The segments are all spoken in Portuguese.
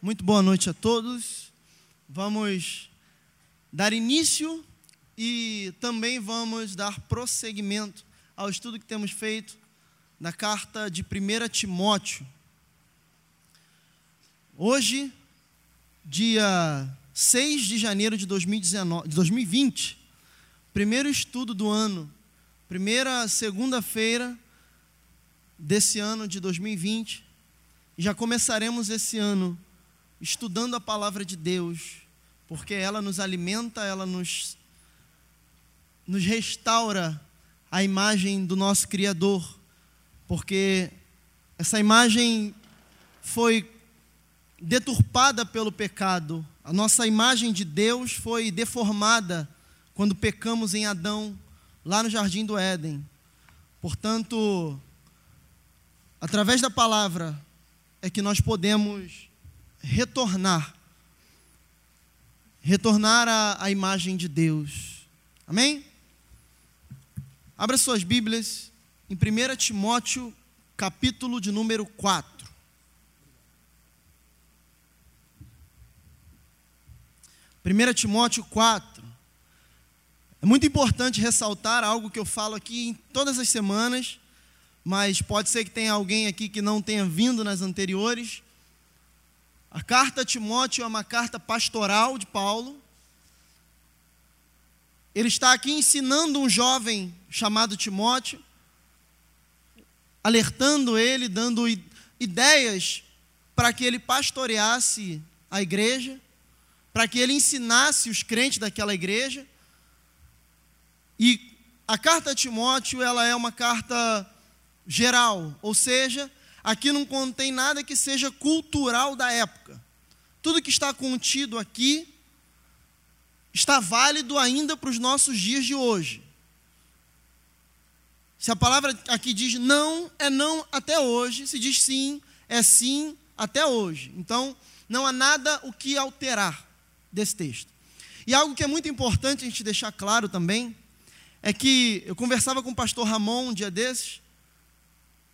Muito boa noite a todos. Vamos dar início e também vamos dar prosseguimento ao estudo que temos feito na carta de 1 Timóteo. Hoje, dia 6 de janeiro de 2019, de 2020, primeiro estudo do ano, primeira segunda-feira desse ano de 2020, e já começaremos esse ano estudando a palavra de Deus, porque ela nos alimenta, ela nos, nos restaura a imagem do nosso Criador, porque essa imagem foi deturpada pelo pecado, a nossa imagem de Deus foi deformada quando pecamos em Adão, lá no jardim do Éden. Portanto, através da palavra é que nós podemos retornar retornar à, imagem de Deus. Amém? Abra suas Bíblias em 1 Timóteo, capítulo de número 4. 1 Timóteo 4. É muito importante ressaltar algo que eu falo aqui em todas as semanas, mas pode ser que tenha alguém aqui que não tenha vindo nas anteriores. A carta a Timóteo é uma carta pastoral de Paulo. Ele está aqui ensinando um jovem chamado Timóteo, alertando ele, dando ideias para que ele pastoreasse a igreja para que ele ensinasse os crentes daquela igreja. E a carta a Timóteo, ela é uma carta geral, ou seja, aqui não contém nada que seja cultural da época. Tudo que está contido aqui está válido ainda para os nossos dias de hoje. Se a palavra aqui diz não, é não até hoje. Se diz sim, é sim até hoje. Então, não há nada o que alterar desse texto. E algo que é muito importante a gente deixar claro também é que eu conversava com o pastor Ramon um dia desses,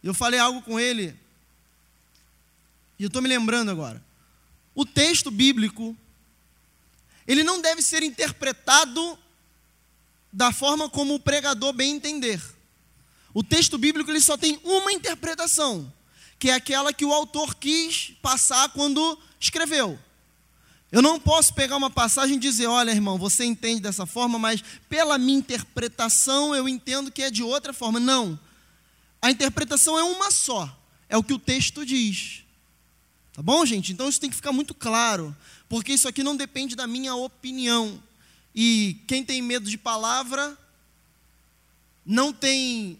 eu falei algo com ele, e eu estou me lembrando agora. O texto bíblico, ele não deve ser interpretado da forma como o pregador bem entender. O texto bíblico ele só tem uma interpretação, que é aquela que o autor quis passar quando escreveu. Eu não posso pegar uma passagem e dizer, olha, irmão, você entende dessa forma, mas pela minha interpretação eu entendo que é de outra forma. Não. A interpretação é uma só. É o que o texto diz. Tá bom, gente? Então isso tem que ficar muito claro, porque isso aqui não depende da minha opinião. E quem tem medo de palavra não tem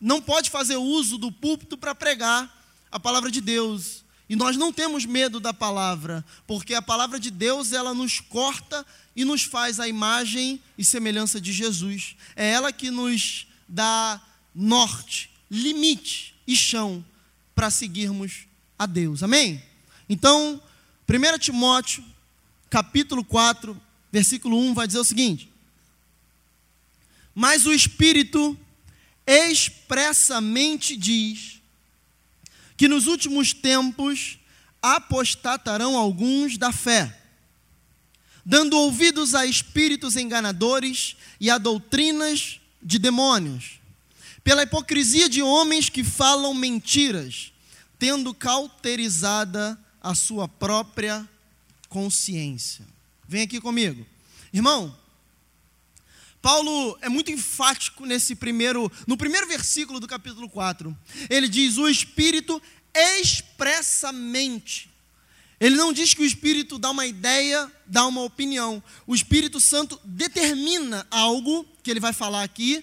não pode fazer uso do púlpito para pregar a palavra de Deus. E nós não temos medo da palavra, porque a palavra de Deus, ela nos corta e nos faz a imagem e semelhança de Jesus. É ela que nos dá norte, limite e chão para seguirmos a Deus. Amém? Então, 1 Timóteo, capítulo 4, versículo 1 vai dizer o seguinte: Mas o Espírito expressamente diz que nos últimos tempos apostatarão alguns da fé, dando ouvidos a espíritos enganadores e a doutrinas de demônios, pela hipocrisia de homens que falam mentiras, tendo cauterizada a sua própria consciência. Vem aqui comigo. Irmão, Paulo é muito enfático nesse primeiro, no primeiro versículo do capítulo 4. Ele diz: "O espírito expressamente". Ele não diz que o espírito dá uma ideia, dá uma opinião. O Espírito Santo determina algo que ele vai falar aqui.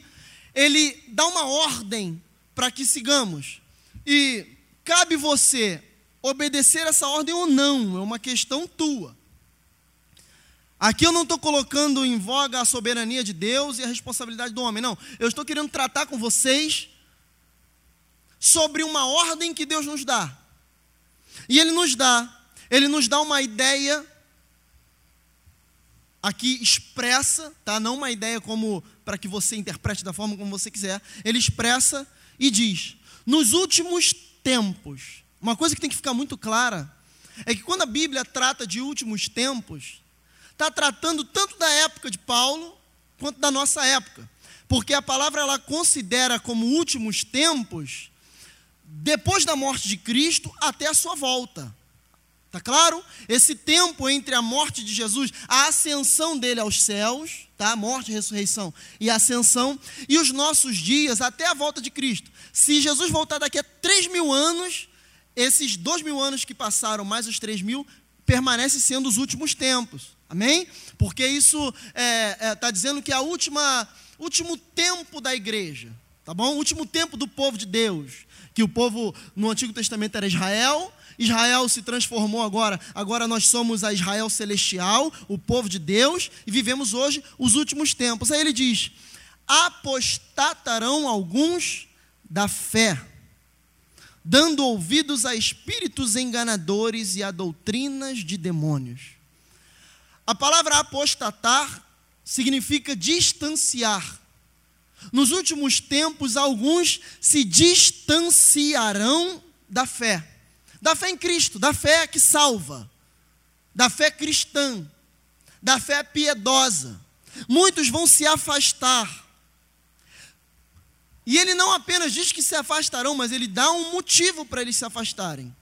Ele dá uma ordem para que sigamos. E cabe você obedecer essa ordem ou não, é uma questão tua. Aqui eu não estou colocando em voga a soberania de Deus e a responsabilidade do homem, não. Eu estou querendo tratar com vocês sobre uma ordem que Deus nos dá. E Ele nos dá, Ele nos dá uma ideia aqui expressa, tá? Não uma ideia como para que você interprete da forma como você quiser. Ele expressa e diz: nos últimos tempos, uma coisa que tem que ficar muito clara é que quando a Bíblia trata de últimos tempos, está tratando tanto da época de Paulo quanto da nossa época. Porque a palavra ela considera como últimos tempos depois da morte de Cristo até a sua volta. Tá claro? Esse tempo entre a morte de Jesus, a ascensão dele aos céus, tá? Morte, ressurreição e ascensão, e os nossos dias até a volta de Cristo. Se Jesus voltar daqui a 3 mil anos, esses dois mil anos que passaram, mais os três mil, permanece sendo os últimos tempos. Amém? Porque isso está é, é, tá dizendo que é última, último tempo da igreja, tá bom? O último tempo do povo de Deus. Que o povo no Antigo Testamento era Israel, Israel se transformou agora, agora nós somos a Israel celestial, o povo de Deus, e vivemos hoje os últimos tempos. Aí ele diz: apostatarão alguns da fé dando ouvidos a espíritos enganadores e a doutrinas de demônios. A palavra apostatar significa distanciar. Nos últimos tempos, alguns se distanciarão da fé, da fé em Cristo, da fé que salva, da fé cristã, da fé piedosa. Muitos vão se afastar e ele não apenas diz que se afastarão, mas ele dá um motivo para eles se afastarem.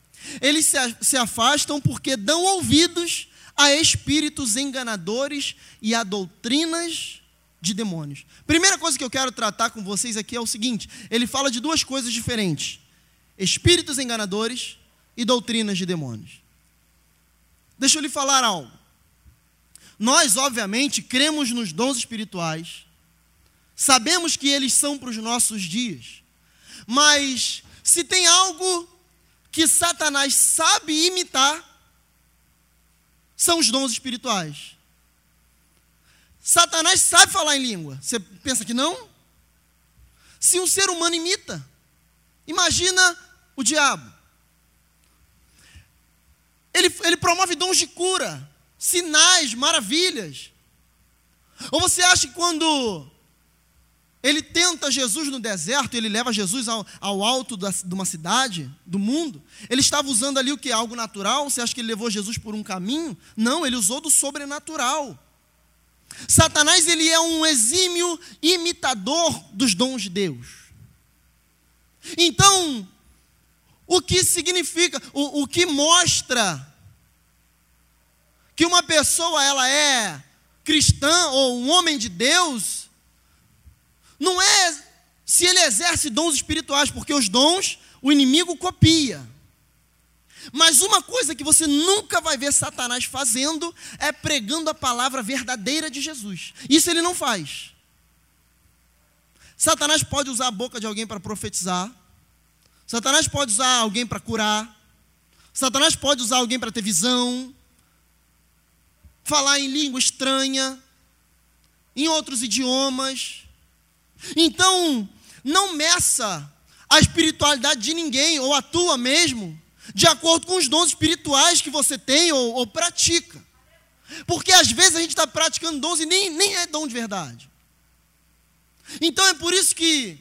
Eles se, afastam porque dão ouvidos a espíritos enganadores e a doutrinas de demônios. Primeira coisa que eu quero tratar com vocês aqui é o seguinte: ele fala de duas coisas diferentes: espíritos enganadores e doutrinas de demônios. Deixa eu lhe falar algo. Nós, obviamente, cremos nos dons espirituais Sabemos que eles são para os nossos dias. Mas se tem algo que Satanás sabe imitar, são os dons espirituais. Satanás sabe falar em língua. Você pensa que não? Se um ser humano imita, imagina o diabo. Ele, ele promove dons de cura, sinais, maravilhas. Ou você acha que quando ele tenta Jesus no deserto, ele leva Jesus ao, ao alto da, de uma cidade, do mundo. Ele estava usando ali o que? Algo natural? Você acha que ele levou Jesus por um caminho? Não, ele usou do sobrenatural. Satanás, ele é um exímio imitador dos dons de Deus. Então, o que significa, o, o que mostra que uma pessoa ela é cristã ou um homem de Deus, não é se ele exerce dons espirituais, porque os dons o inimigo copia. Mas uma coisa que você nunca vai ver Satanás fazendo é pregando a palavra verdadeira de Jesus. Isso ele não faz. Satanás pode usar a boca de alguém para profetizar. Satanás pode usar alguém para curar. Satanás pode usar alguém para ter visão. Falar em língua estranha. Em outros idiomas. Então, não meça a espiritualidade de ninguém, ou a tua mesmo, de acordo com os dons espirituais que você tem ou, ou pratica. Porque às vezes a gente está praticando dons e nem, nem é dom de verdade. Então é por isso que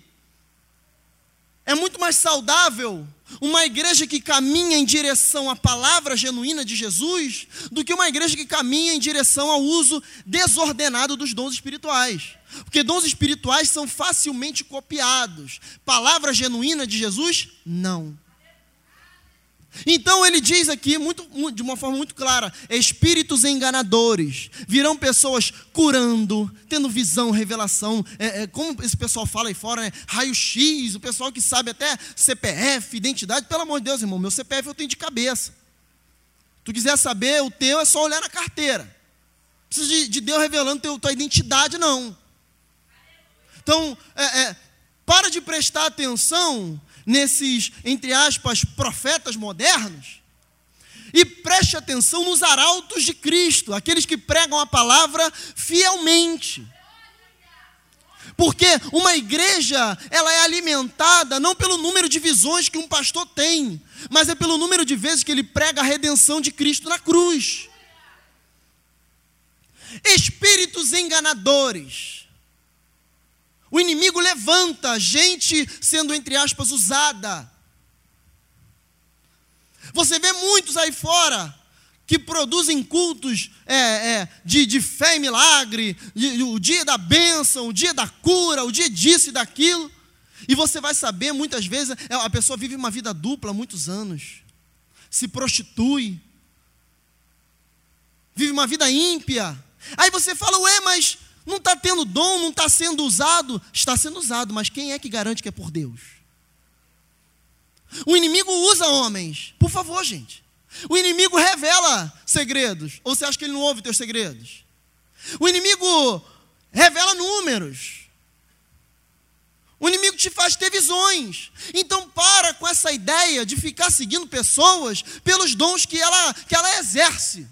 é muito mais saudável uma igreja que caminha em direção à palavra genuína de Jesus do que uma igreja que caminha em direção ao uso desordenado dos dons espirituais. Porque dons espirituais são facilmente copiados. Palavra genuína de Jesus, não. Então ele diz aqui, muito, de uma forma muito clara: espíritos enganadores, virão pessoas curando, tendo visão, revelação, é, é, como esse pessoal fala aí fora, né? raio-x, o pessoal que sabe até CPF, identidade, pelo amor de Deus, irmão, meu CPF eu tenho de cabeça. Tu quiser saber o teu, é só olhar na carteira. Não precisa de, de Deus revelando teu, tua identidade, não. Então, é, é, para de prestar atenção nesses, entre aspas, profetas modernos, e preste atenção nos arautos de Cristo, aqueles que pregam a palavra fielmente. Porque uma igreja, ela é alimentada não pelo número de visões que um pastor tem, mas é pelo número de vezes que ele prega a redenção de Cristo na cruz. Espíritos enganadores o inimigo levanta gente sendo, entre aspas, usada. Você vê muitos aí fora que produzem cultos é, é, de, de, fé e milagre, de, o dia da bênção, o dia da cura, o dia disso e daquilo. E você vai saber, muitas vezes, é, a pessoa vive uma vida dupla há muitos anos, se prostitui, vive uma vida ímpia. Aí você fala, ué, mas tendo dom, não está sendo usado. Está sendo usado, mas quem é que garante que é por Deus? O inimigo usa homens. Por favor, gente. O inimigo revela segredos. Ou você acha que ele não ouve teus segredos? O inimigo revela números. O inimigo te faz ter visões. Então para com essa ideia de ficar seguindo pessoas pelos dons que ela, que ela exerce.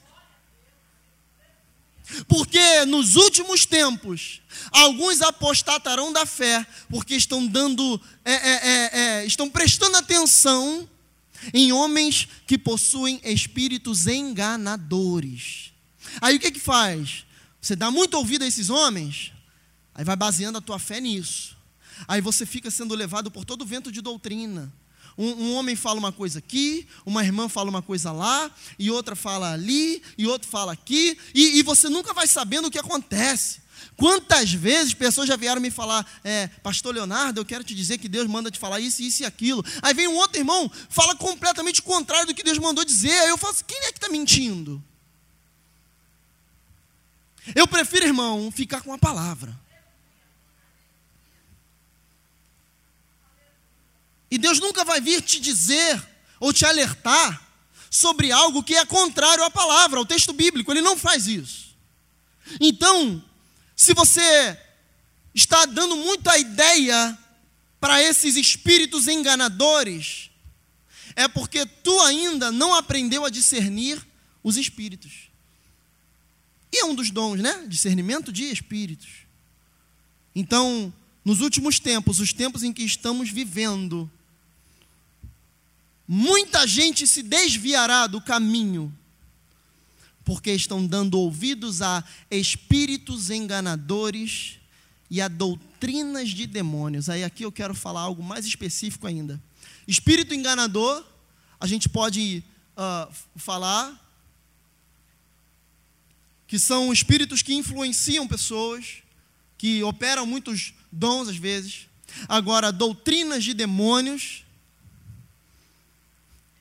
Porque nos últimos tempos, alguns apostatarão da fé, porque estão dando, é, é, é, é, estão prestando atenção em homens que possuem espíritos enganadores. Aí o que que faz? Você dá muito ouvido a esses homens, aí vai baseando a tua fé nisso. Aí você fica sendo levado por todo o vento de doutrina. Um, um, homem fala uma coisa aqui, uma irmã fala uma coisa lá, e outra fala ali, e outro fala aqui, e, e você nunca vai sabendo o que acontece. Quantas vezes pessoas já vieram me falar, é, Pastor Leonardo, eu quero te dizer que Deus manda te falar isso, isso e aquilo. Aí vem um outro irmão, fala completamente o contrário do que Deus mandou dizer. Aí eu falo assim, quem é que está mentindo? Eu prefiro, irmão, ficar com a palavra. E Deus nunca vai vir te dizer ou te alertar sobre algo que é contrário à palavra, ao texto bíblico. Ele não faz isso. Então, se você está dando muita ideia para esses espíritos enganadores, é porque tu ainda não aprendeu a discernir os espíritos. E é um dos dons, né? Discernimento de espíritos. Então, nos últimos tempos, os tempos em que estamos vivendo, muita gente se desviará do caminho, porque estão dando ouvidos a espíritos enganadores e a doutrinas de demônios. Aí aqui eu quero falar algo mais específico ainda. Espírito enganador, a gente pode uh, falar que são espíritos que influenciam pessoas, que operam muitos dons às vezes. Agora, doutrinas de demônios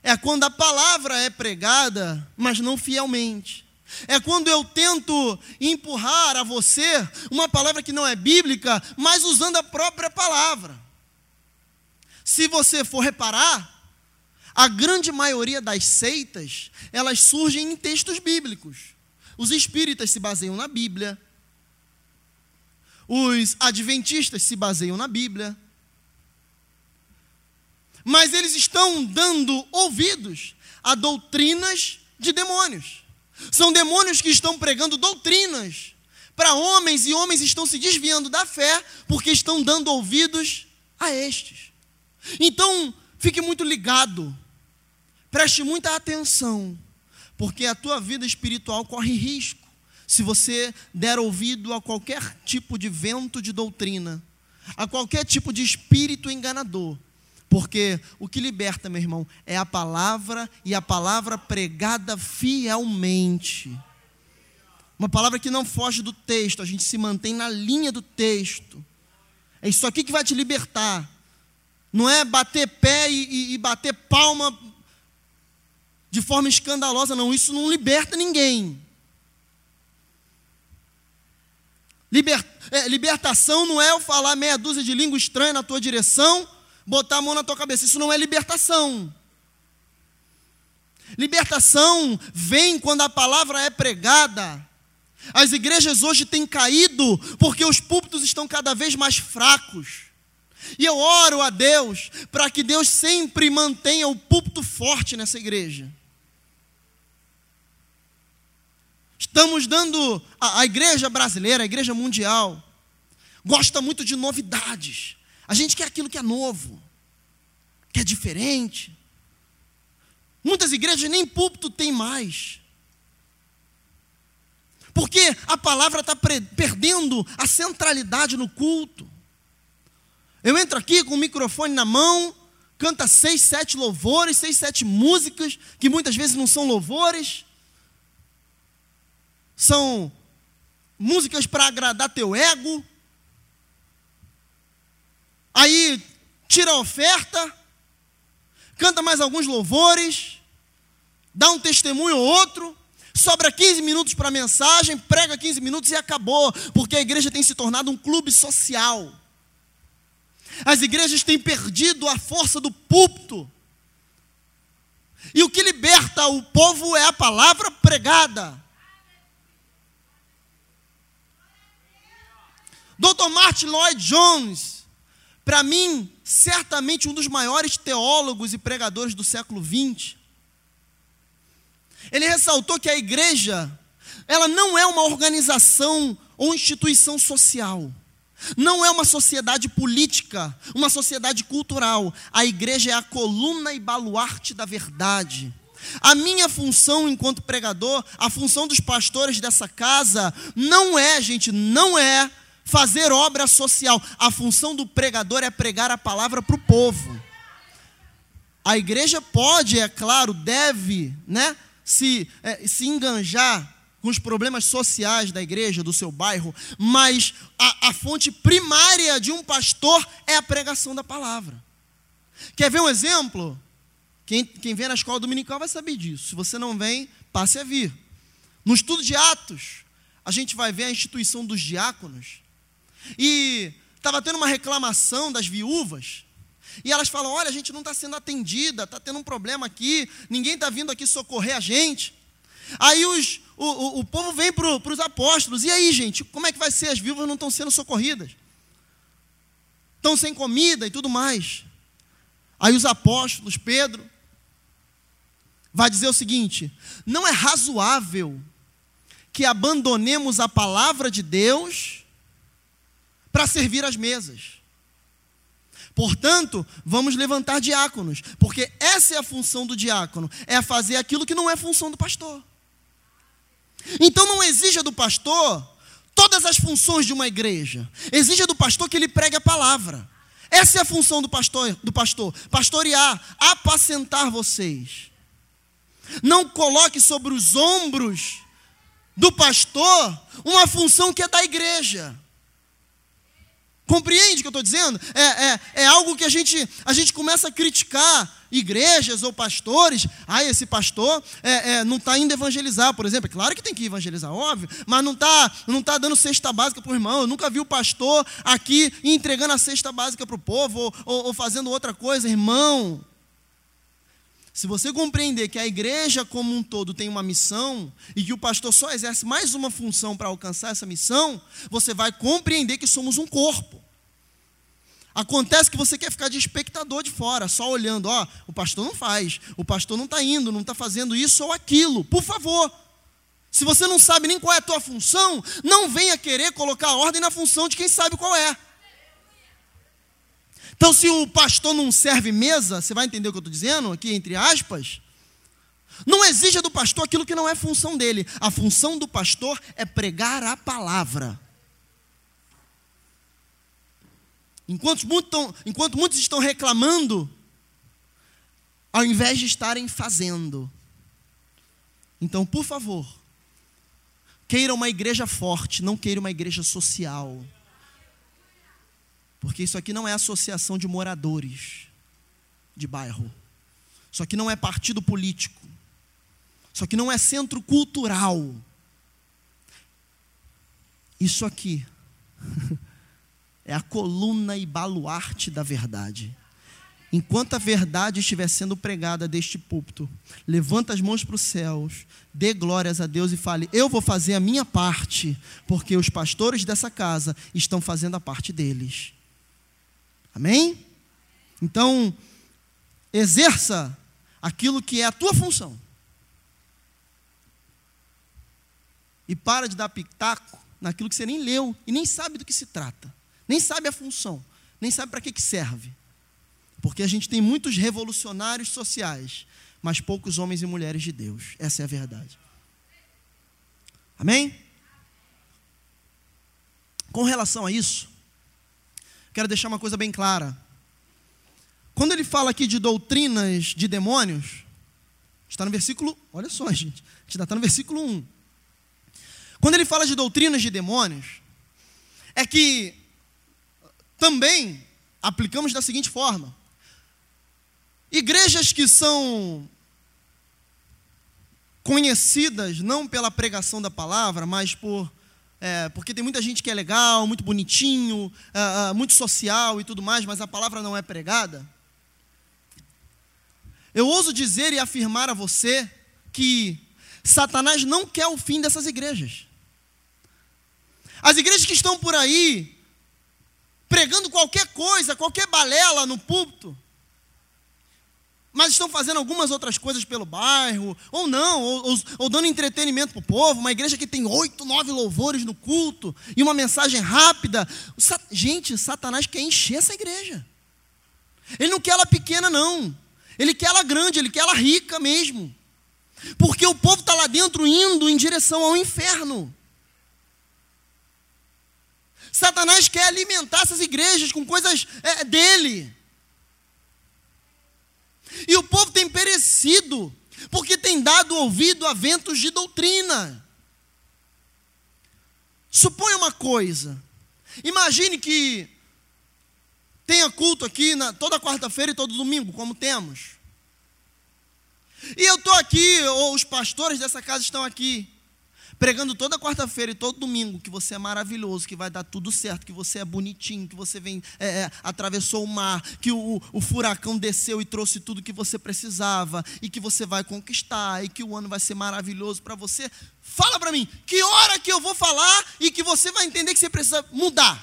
é quando a palavra é pregada, mas não fielmente. É quando eu tento empurrar a você uma palavra que não é bíblica, mas usando a própria palavra. Se você for reparar, a grande maioria das seitas, elas surgem em textos bíblicos. Os espíritas se baseiam na Bíblia. Os adventistas se baseiam na Bíblia mas eles estão dando ouvidos a doutrinas de demônios. São demônios que estão pregando doutrinas para homens e homens estão se desviando da fé porque estão dando ouvidos a estes. Então, fique muito ligado, preste muita atenção, porque a tua vida espiritual corre risco se você der ouvido a qualquer tipo de vento de doutrina, a qualquer tipo de espírito enganador porque o que liberta, meu irmão, é a palavra e a palavra pregada fielmente. Uma palavra que não foge do texto, a gente se mantém na linha do texto. É isso aqui que vai te libertar. Não é bater pé e, e, e bater palma de forma escandalosa, não. Isso não liberta ninguém. Liber, é, libertação não é eu falar meia dúzia de língua estranha na tua direção botar a mão na tua cabeça. Isso não é libertação. Libertação vem quando a palavra é pregada. As igrejas hoje têm caído porque os púlpitos estão cada vez mais fracos. E eu oro a Deus para que Deus sempre mantenha o púlpito forte nessa igreja. Estamos dando a, a igreja brasileira, a igreja mundial, gosta muito de novidades. A gente quer aquilo que é novo, que é diferente. Muitas igrejas nem púlpito tem mais. Porque a palavra está perdendo a centralidade no culto. Eu entro aqui com o microfone na mão, canta seis, sete louvores, seis, sete músicas, que muitas vezes não são louvores, são músicas para agradar teu ego. Aí tira a oferta, canta mais alguns louvores, dá um testemunho ou outro, sobra 15 minutos para a mensagem, prega 15 minutos e acabou, porque a igreja tem se tornado um clube social. As igrejas têm perdido a força do púlpito. E o que liberta o povo é a palavra pregada. Dr. Martin Lloyd Jones, para mim, certamente um dos maiores teólogos e pregadores do século XX, ele ressaltou que a igreja, ela não é uma organização ou instituição social. Não é uma sociedade política, uma sociedade cultural. A igreja é a coluna e baluarte da verdade. A minha função enquanto pregador, a função dos pastores dessa casa, não é, gente, não é fazer obra social. A função do pregador é pregar a palavra para o povo. A igreja pode, é claro, deve, né, se, é, se enganjar com os problemas sociais da igreja, do seu bairro, mas a, a fonte primária de um pastor é a pregação da palavra. Quer ver um exemplo? Quem, quem vem na escola dominical vai saber disso. Se você não vem, passe a vir. No estudo de Atos, a gente vai ver a instituição dos diáconos. E estava tendo uma reclamação das viúvas. E elas falam: olha, a gente não está sendo atendida, está tendo um problema aqui, ninguém está vindo aqui socorrer a gente. Aí os, o, o, o povo vem para os apóstolos. E aí, gente, como é que vai ser? As viúvas não estão sendo socorridas. Estão sem comida e tudo mais. Aí os apóstolos, Pedro, vai dizer o seguinte: não é razoável que abandonemos a palavra de Deus para servir as mesas. Portanto, vamos levantar diáconos, porque essa é a função do diácono, é fazer aquilo que não é função do pastor. Então não exija do pastor todas as funções de uma igreja. Exija do pastor que ele pregue a palavra. Essa é a função do pastor, do pastor, pastorear, apacentar vocês. Não coloque sobre os ombros do pastor uma função que é da igreja. Compreende o que eu estou dizendo? É, é, é algo que a gente, a gente começa a criticar igrejas ou pastores. Ah, esse pastor é, é, não está indo evangelizar, por exemplo. É claro que tem que evangelizar, óbvio, mas não está não tá dando cesta básica para o irmão. Eu nunca vi o pastor aqui entregando a cesta básica para o povo ou, ou, ou fazendo outra coisa, irmão. Se você compreender que a igreja como um todo tem uma missão e que o pastor só exerce mais uma função para alcançar essa missão, você vai compreender que somos um corpo. Acontece que você quer ficar de espectador de fora, só olhando, ó, o pastor não faz, o pastor não está indo, não está fazendo isso ou aquilo. Por favor, se você não sabe nem qual é a tua função, não venha querer colocar ordem na função de quem sabe qual é. Então, se o pastor não serve mesa, você vai entender o que eu estou dizendo aqui, entre aspas. Não exija do pastor aquilo que não é função dele. A função do pastor é pregar a palavra. Enquanto, muito, enquanto muitos estão reclamando, ao invés de estarem fazendo. Então, por favor, queira uma igreja forte, não queira uma igreja social. Porque isso aqui não é associação de moradores de bairro. Isso aqui não é partido político. Isso aqui não é centro cultural. Isso aqui é a coluna e baluarte da verdade. Enquanto a verdade estiver sendo pregada deste púlpito, levanta as mãos para os céus, dê glórias a Deus e fale: Eu vou fazer a minha parte, porque os pastores dessa casa estão fazendo a parte deles. Amém? Então, exerça aquilo que é a tua função. E para de dar pitaco naquilo que você nem leu e nem sabe do que se trata. Nem sabe a função, nem sabe para que, que serve. Porque a gente tem muitos revolucionários sociais, mas poucos homens e mulheres de Deus. Essa é a verdade. Amém? Com relação a isso, quero deixar uma coisa bem clara. quando ele fala aqui de doutrinas de demônios, está no versículo, olha só, gente, está no versículo 1. Quando ele fala de doutrinas de demônios, é que também aplicamos da seguinte forma: igrejas que são conhecidas não pela pregação da palavra, mas por é, porque tem muita gente que é legal, muito bonitinho, é, é, muito social e tudo mais, mas a palavra não é pregada. Eu ouso dizer e afirmar a você que Satanás não quer o fim dessas igrejas. As igrejas que estão por aí, pregando qualquer coisa, qualquer balela no púlpito, mas estão fazendo algumas outras coisas pelo bairro, ou não, ou, ou, dando entretenimento para o povo, uma igreja que tem oito, nove louvores no culto, e uma mensagem rápida. Gente, Satanás quer encher essa igreja. Ele não quer ela pequena, não. Ele quer ela grande, ele quer ela rica mesmo. Porque o povo está lá dentro indo em direção ao inferno. Satanás quer alimentar essas igrejas com coisas é, dele. E o povo tem perecido, porque tem dado ouvido a ventos de doutrina. Suponha uma coisa. Imagine que tenha culto aqui na, toda quarta-feira e todo domingo, como temos. E eu estou aqui, ou os pastores dessa casa estão aqui pregando toda quarta-feira e todo domingo que você é maravilhoso, que vai dar tudo certo, que você é bonitinho, que você vem é, é, atravessou o mar, que o, o furacão desceu e trouxe tudo que você precisava e que você vai conquistar e que o ano vai ser maravilhoso para você. Fala para mim, que hora que eu vou falar e que você vai entender que você precisa mudar,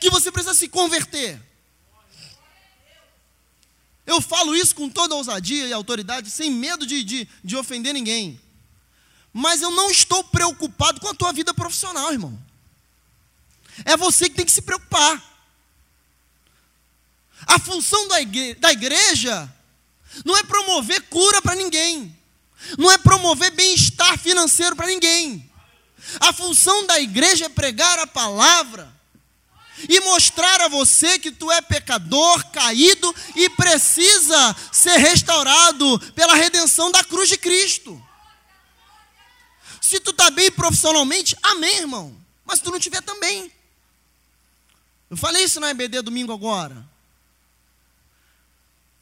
que você precisa se converter. Eu falo isso com toda ousadia e autoridade, sem medo de, de, de ofender ninguém. Mas eu não estou preocupado com a tua vida profissional, irmão. É você que tem que se preocupar. A função da igreja, da igreja não é promover cura para ninguém, não é promover bem-estar financeiro para ninguém. A função da igreja é pregar a palavra e mostrar a você que tu é pecador, caído e precisa ser restaurado pela redenção da cruz de Cristo. Se tu está bem profissionalmente, amém, irmão. Mas se tu não estiver também. Eu falei isso na EBD domingo agora.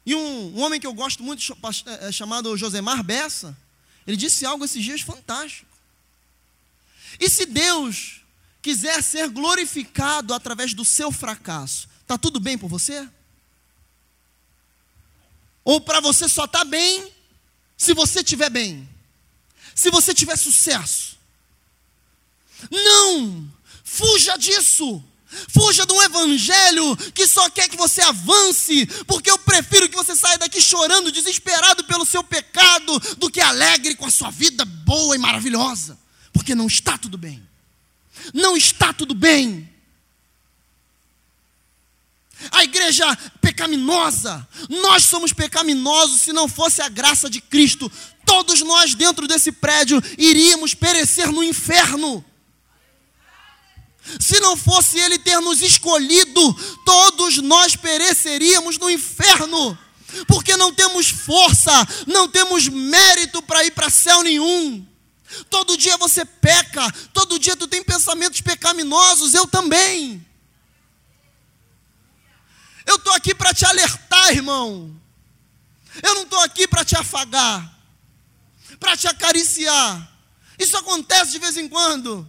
E um, um homem que eu gosto muito, é, é chamado Josemar Bessa, ele disse algo esses dias fantástico. E se Deus quiser ser glorificado através do seu fracasso, está tudo bem por você? Ou para você só está bem se você estiver bem? Se você tiver sucesso. Não! Fuja disso! Fuja de um evangelho que só quer que você avance, porque eu prefiro que você saia daqui chorando, desesperado pelo seu pecado, do que alegre com a sua vida boa e maravilhosa, porque não está tudo bem. Não está tudo bem. A igreja pecaminosa, nós somos pecaminosos se não fosse a graça de Cristo todos nós dentro desse prédio iríamos perecer no inferno. Se não fosse Ele ter nos escolhido, todos nós pereceríamos no inferno, porque não temos força, não temos mérito para ir para céu nenhum. Todo dia você peca, todo dia tu tem pensamentos pecaminosos, eu também. Eu estou aqui para te alertar, irmão. Eu não estou aqui para te afagar para te acariciar. Isso acontece de vez em quando.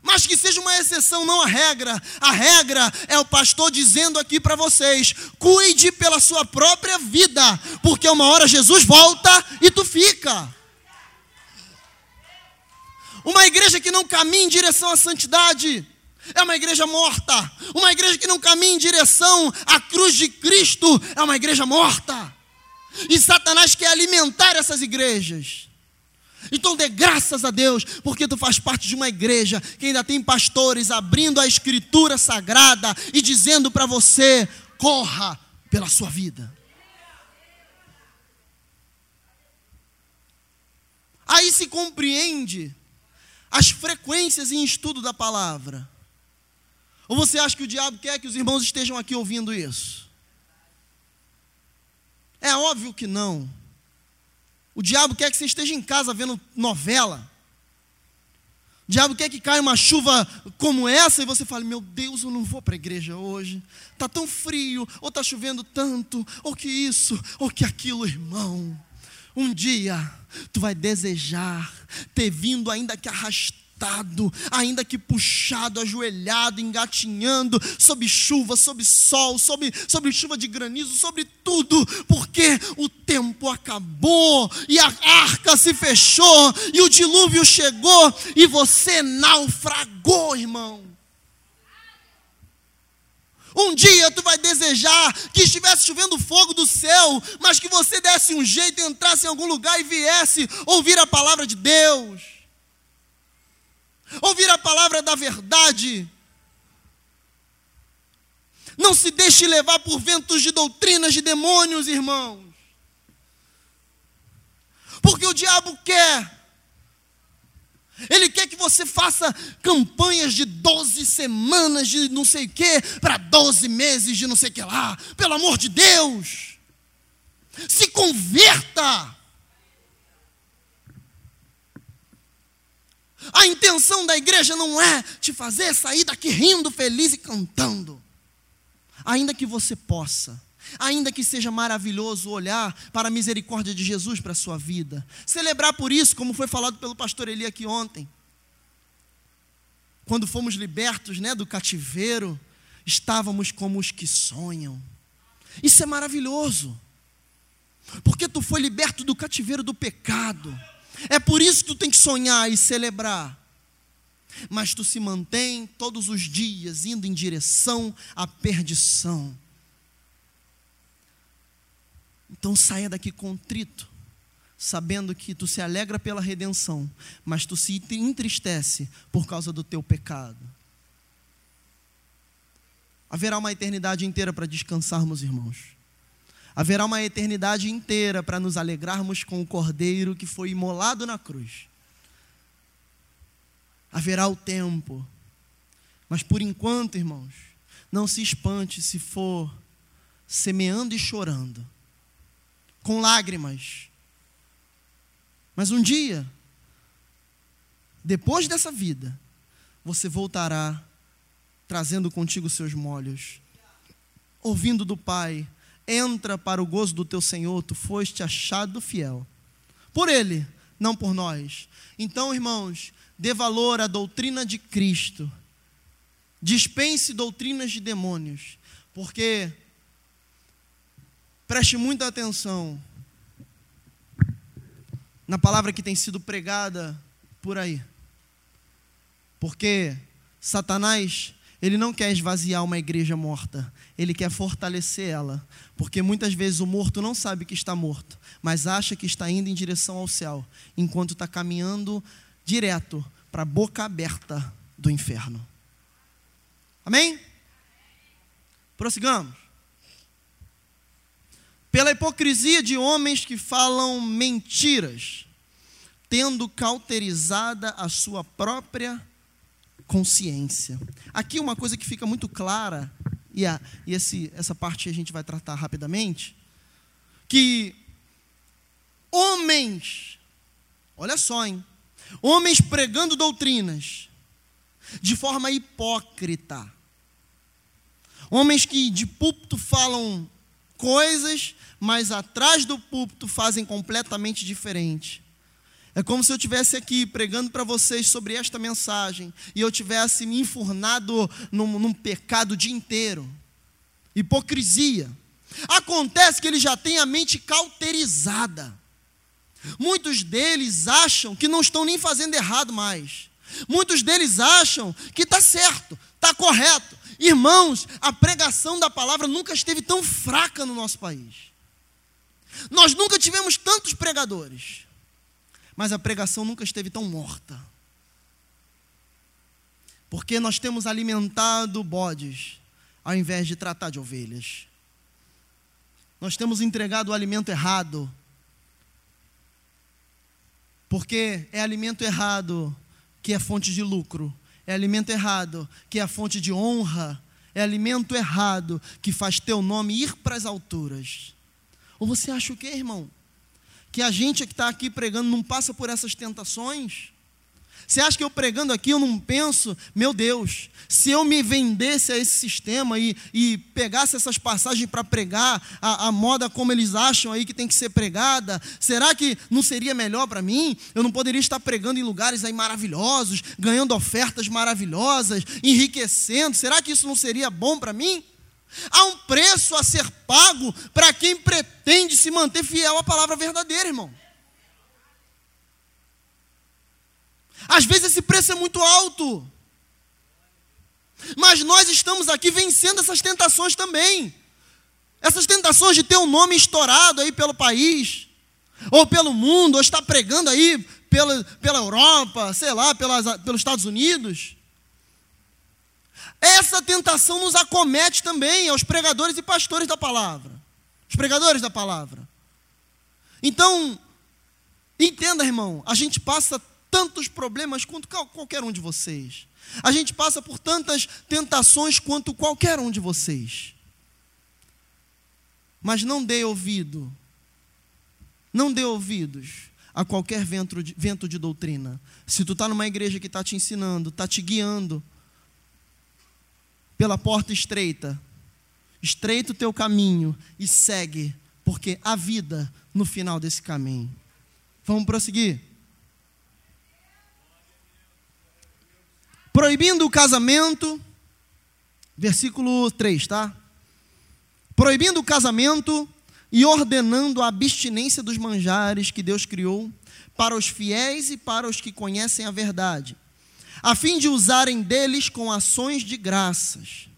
Mas que seja uma exceção, não a regra. A regra é o pastor dizendo aqui para vocês: cuide pela sua própria vida, porque uma hora Jesus volta e tu fica. Uma igreja que não caminha em direção à santidade é uma igreja morta. Uma igreja que não caminha em direção à cruz de Cristo é uma igreja morta. E Satanás quer alimentar essas igrejas. Então dê graças a Deus, porque tu faz parte de uma igreja que ainda tem pastores abrindo a escritura sagrada e dizendo para você: corra pela sua vida. Aí se compreende as frequências em estudo da palavra. Ou você acha que o diabo quer que os irmãos estejam aqui ouvindo isso? É óbvio que não. O diabo quer que você esteja em casa vendo novela. O diabo quer que caia uma chuva como essa e você fale: Meu Deus, eu não vou para a igreja hoje. Está tão frio, ou está chovendo tanto, ou que isso, ou que aquilo, irmão. Um dia tu vai desejar ter vindo ainda que arrastado ainda que puxado, ajoelhado, engatinhando, sob chuva, sob sol, sob, sob chuva de granizo, sobre tudo, porque o tempo acabou e a arca se fechou e o dilúvio chegou e você naufragou, irmão. Um dia tu vai desejar que estivesse chovendo fogo do céu, mas que você desse um jeito, entrasse em algum lugar e viesse ouvir a palavra de Deus ouvir a palavra da verdade. Não se deixe levar por ventos de doutrinas de demônios, irmãos. Porque o diabo quer. Ele quer que você faça campanhas de 12 semanas de não sei o quê, para 12 meses de não sei o que lá. Pelo amor de Deus. Se converta. A intenção da igreja não é te fazer sair daqui rindo, feliz e cantando. Ainda que você possa, ainda que seja maravilhoso olhar para a misericórdia de Jesus para a sua vida, celebrar por isso, como foi falado pelo pastor Eli aqui ontem. Quando fomos libertos né, do cativeiro, estávamos como os que sonham. Isso é maravilhoso, porque tu foi liberto do cativeiro do pecado é por isso que tu tem que sonhar e celebrar. Mas tu se mantém todos os dias indo em direção à perdição. Então saia daqui contrito, sabendo que tu se alegra pela redenção, mas tu se entristece por causa do teu pecado. Haverá uma eternidade inteira para descansarmos, irmãos. Haverá uma eternidade inteira para nos alegrarmos com o Cordeiro que foi imolado na cruz. Haverá o tempo. Mas por enquanto, irmãos, não se espante se for semeando e chorando, com lágrimas. Mas um dia, depois dessa vida, você voltará trazendo contigo seus molhos, ouvindo do Pai entra para o gozo do teu Senhor, tu foste achado fiel. Por ele, não por nós. Então, irmãos, dê valor à doutrina de Cristo. Dispense doutrinas de demônios, porque preste muita atenção na palavra que tem sido pregada por aí. Porque Satanás ele não quer esvaziar uma igreja morta, ele quer fortalecer ela, porque muitas vezes o morto não sabe que está morto, mas acha que está indo em direção ao céu, enquanto está caminhando direto para a boca aberta do inferno. Amém? Prossigamos. Pela hipocrisia de homens que falam mentiras, tendo cauterizada a sua própria consciência. Aqui uma coisa que fica muito clara, e, a, e esse, essa parte a gente vai tratar rapidamente, que homens, olha só, hein? Homens pregando doutrinas de forma hipócrita. Homens que de púlpito falam coisas, mas atrás do púlpito fazem completamente diferente. É como se eu tivesse aqui pregando para vocês sobre esta mensagem e eu tivesse me enfurnado num, num pecado o dia inteiro. Hipocrisia. Acontece que ele já tem a mente cauterizada. Muitos deles acham que não estão nem fazendo errado mais. Muitos deles acham que está certo, está correto. Irmãos, a pregação da palavra nunca esteve tão fraca no nosso país. Nós nunca tivemos tantos pregadores mas a pregação nunca esteve tão morta. Porque nós temos alimentado bodes, ao invés de tratar de ovelhas. Nós temos entregado o alimento errado. Porque é alimento errado que é fonte de lucro, é alimento errado que é fonte de honra, é alimento errado que faz teu nome ir para as alturas. Ou você acha o quê, irmão? Que a gente que está aqui pregando não passa por essas tentações? Você acha que eu pregando aqui eu não penso, meu Deus, se eu me vendesse a esse sistema e, e pegasse essas passagens para pregar a, a, moda como eles acham aí que tem que ser pregada, será que não seria melhor para mim? Eu não poderia estar pregando em lugares aí maravilhosos, ganhando ofertas maravilhosas, enriquecendo, será que isso não seria bom para mim? Há um preço a ser pago para quem pretende se manter fiel à palavra verdadeira, irmão. Às vezes esse preço é muito alto. Mas nós estamos aqui vencendo essas tentações também. Essas tentações de ter um nome estourado aí pelo país, ou pelo mundo, ou estar pregando aí pela, pela Europa, sei lá, pelas, pelos Estados Unidos. Essa tentação nos acomete também aos pregadores e pastores da palavra. Os pregadores da palavra. Então, entenda, irmão, a gente passa tantos problemas quanto qualquer um de vocês. A gente passa por tantas tentações quanto qualquer um de vocês. Mas não dê ouvido, não dê ouvidos a qualquer vento de, vento de doutrina. Se tu está numa igreja que está te ensinando, está te guiando pela porta estreita, estreita o teu caminho e segue, porque há vida no final desse caminho. Vamos prosseguir? Proibindo o casamento, versículo 3, tá? Proibindo o casamento e ordenando a abstinência dos manjares que Deus criou para os fiéis e para os que conhecem a verdade, a fim de usarem deles com ações de graças.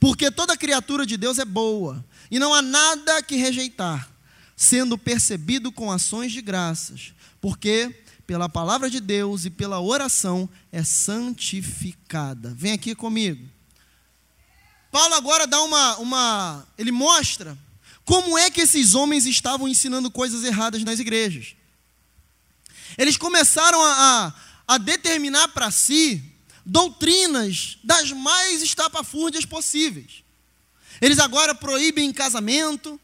Porque toda criatura de Deus é boa, e não há nada que rejeitar, sendo percebido com ações de graças, porque pela palavra de Deus e pela oração é santificada. Vem aqui comigo. Paulo agora dá uma, uma. Ele mostra como é que esses homens estavam ensinando coisas erradas nas igrejas. Eles começaram a, a, a determinar para si doutrinas das mais estapafúrdias possíveis. Eles agora proíbem casamento,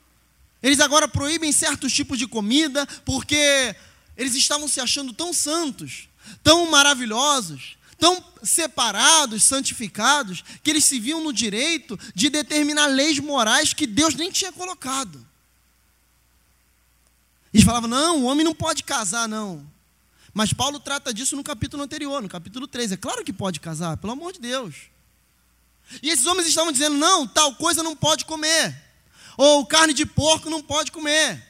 eles agora proíbem certos tipos de comida, porque eles estavam se achando tão santos, tão maravilhosos, tão separados, santificados, que eles se viam no direito de determinar leis morais que Deus nem tinha colocado. Eles falavam: não, o homem não pode casar, não. Mas Paulo trata disso no capítulo anterior, no capítulo 3. É claro que pode casar, pelo amor de Deus. E esses homens estavam dizendo: não, tal coisa não pode comer. Ou carne de porco não pode comer.